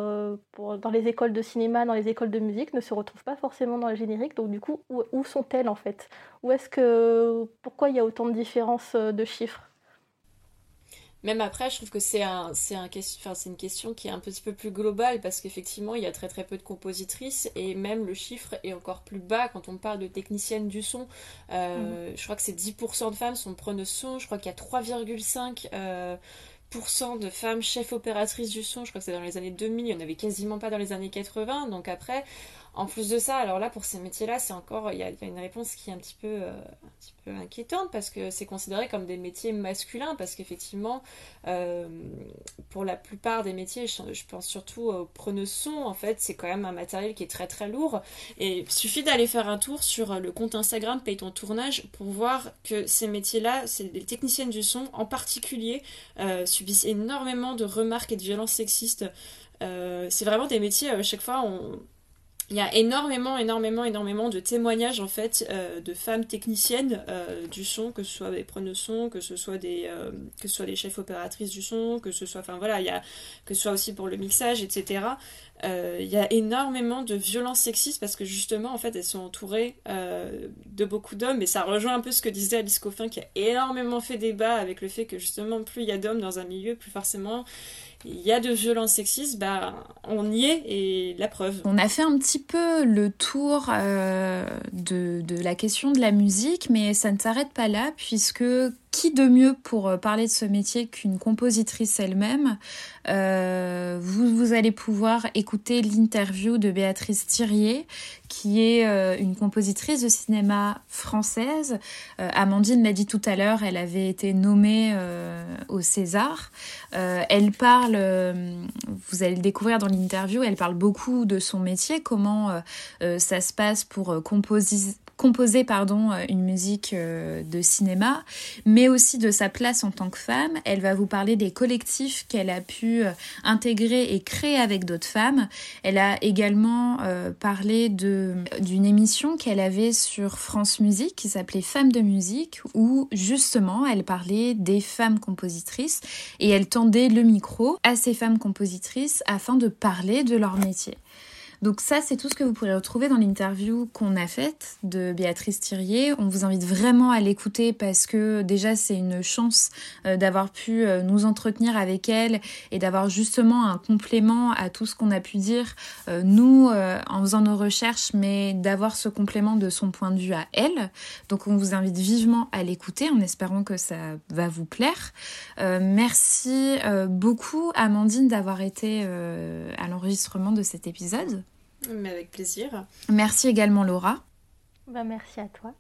pour, dans les écoles de cinéma, dans les écoles de musique, ne se retrouvent pas forcément dans les génériques. Donc du coup, où, où sont-elles en fait? Où est-ce que pourquoi il y a autant de différences de chiffres? Même après, je trouve que c'est un, c'est un, enfin, c'est une question qui est un petit peu plus globale parce qu'effectivement, il y a très très peu de compositrices et même le chiffre est encore plus bas quand on parle de technicienne du son. Euh, mm. Je crois que c'est 10% de femmes sont preneuses son. Je crois qu'il y a 3,5% euh, de femmes chefs opératrices du son. Je crois que c'est dans les années 2000. Il n'y en avait quasiment pas dans les années 80. Donc après, en plus de ça, alors là, pour ces métiers-là, c'est encore, il y, a, une réponse qui est un petit peu, euh, un petit peu inquiétante parce que c'est considéré comme des métiers masculins parce qu'effectivement, euh, pour la plupart des métiers, je, pense surtout aux preneuses son, en fait, c'est quand même un matériel qui est très très lourd et il suffit d'aller faire un tour sur le compte Instagram Paye ton tournage pour voir que ces métiers-là, c'est les techniciennes du son en particulier, euh, subissent énormément de remarques et de violences sexistes. c'est vraiment des métiers, à chaque fois, on il y a énormément, énormément, énormément de témoignages en fait euh, de femmes techniciennes euh, du son, que ce soit des preneuses son, que ce soit des, euh, que ce soit chefs opératrices du son, que ce soit, enfin voilà, il y a, que ce soit aussi pour le mixage, etc. Il y a énormément de violences sexistes parce que justement en fait elles sont entourées de beaucoup d'hommes et ça rejoint un peu ce que disait Alice Coffin qui a énormément fait débat avec le fait que justement plus il y a d'hommes dans un milieu, plus forcément il y a de violences sexistes, bah, on y est et la preuve. On a fait un petit peu le tour euh, de, de, la question de la musique, mais ça ne s'arrête pas là, puisque qui de mieux pour euh, parler de ce métier qu'une compositrice elle-même? Euh, vous, vous, allez pouvoir écouter l'interview de Béatrice Thirier, qui est euh, une compositrice de cinéma française. Amandine l'a dit tout à l'heure, elle avait été nommée au César. elle parle, vous allez le découvrir dans l'interview, elle parle beaucoup de son métier, comment ça se passe pour composer composer pardon, euh, une musique euh, de cinéma, mais aussi de sa place en tant que femme. Elle va vous parler des collectifs qu'elle a pu euh, intégrer et créer avec d'autres femmes. Elle a également parlé d'une émission qu'elle avait sur France Musique qui s'appelait Femmes de musique où justement elle parlait des femmes compositrices et elle tendait le micro à ces femmes compositrices afin de parler de leur métier. Donc ça, c'est tout ce que vous pourrez retrouver dans l'interview qu'on a faite de Béatrice Thirier. On vous invite vraiment à l'écouter parce que déjà, c'est une chance euh, d'avoir pu euh, nous entretenir avec elle et d'avoir justement un complément à tout ce qu'on a pu dire, euh, nous, en faisant nos recherches, mais d'avoir ce complément de son point de vue à elle. Donc on vous invite vivement à l'écouter en espérant que ça va vous plaire. merci beaucoup, Amandine, d'avoir été à l'enregistrement de cet épisode. Mais avec plaisir. Merci également Laura. Bah, merci à toi.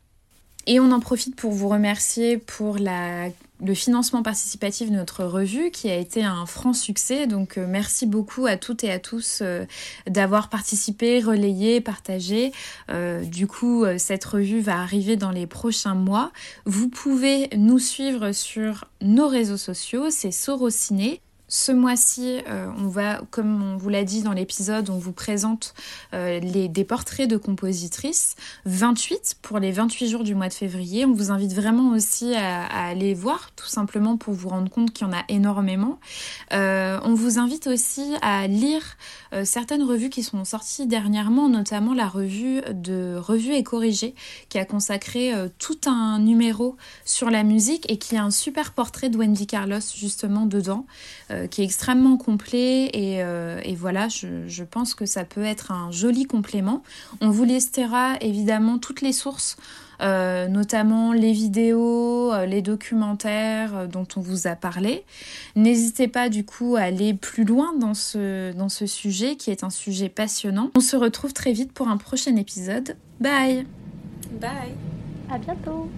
Et on en profite pour vous remercier pour la, le financement participatif de notre revue qui a été un franc succès. Donc euh, merci beaucoup à toutes et à tous euh, d'avoir participé, relayé, partagé. Euh, du coup, cette revue va arriver dans les prochains mois. Vous pouvez nous suivre sur nos réseaux sociaux, c'est Sorociné Ce mois-ci, euh, on va, comme on vous l'a dit dans l'épisode, on vous présente euh, les, des portraits de compositrices, 28 pour les 28 jours du mois de février. On vous invite vraiment aussi à, aller voir, tout simplement pour vous rendre compte qu'il y en a énormément. Euh, on vous invite aussi à lire certaines revues qui sont sorties dernièrement, notamment la revue de Revue et Corrigée, qui a consacré tout un numéro sur la musique et qui a un super portrait de Wendy Carlos justement dedans. Euh, qui est extrêmement complet et, euh, voilà, je, pense que ça peut être un joli complément. On vous listera évidemment toutes les sources. Euh, notamment les vidéos, les documentaires dont on vous a parlé. N'hésitez pas du coup à aller plus loin dans ce, dans ce sujet qui est un sujet passionnant. On se retrouve très vite pour un prochain épisode. Bye Bye À bientôt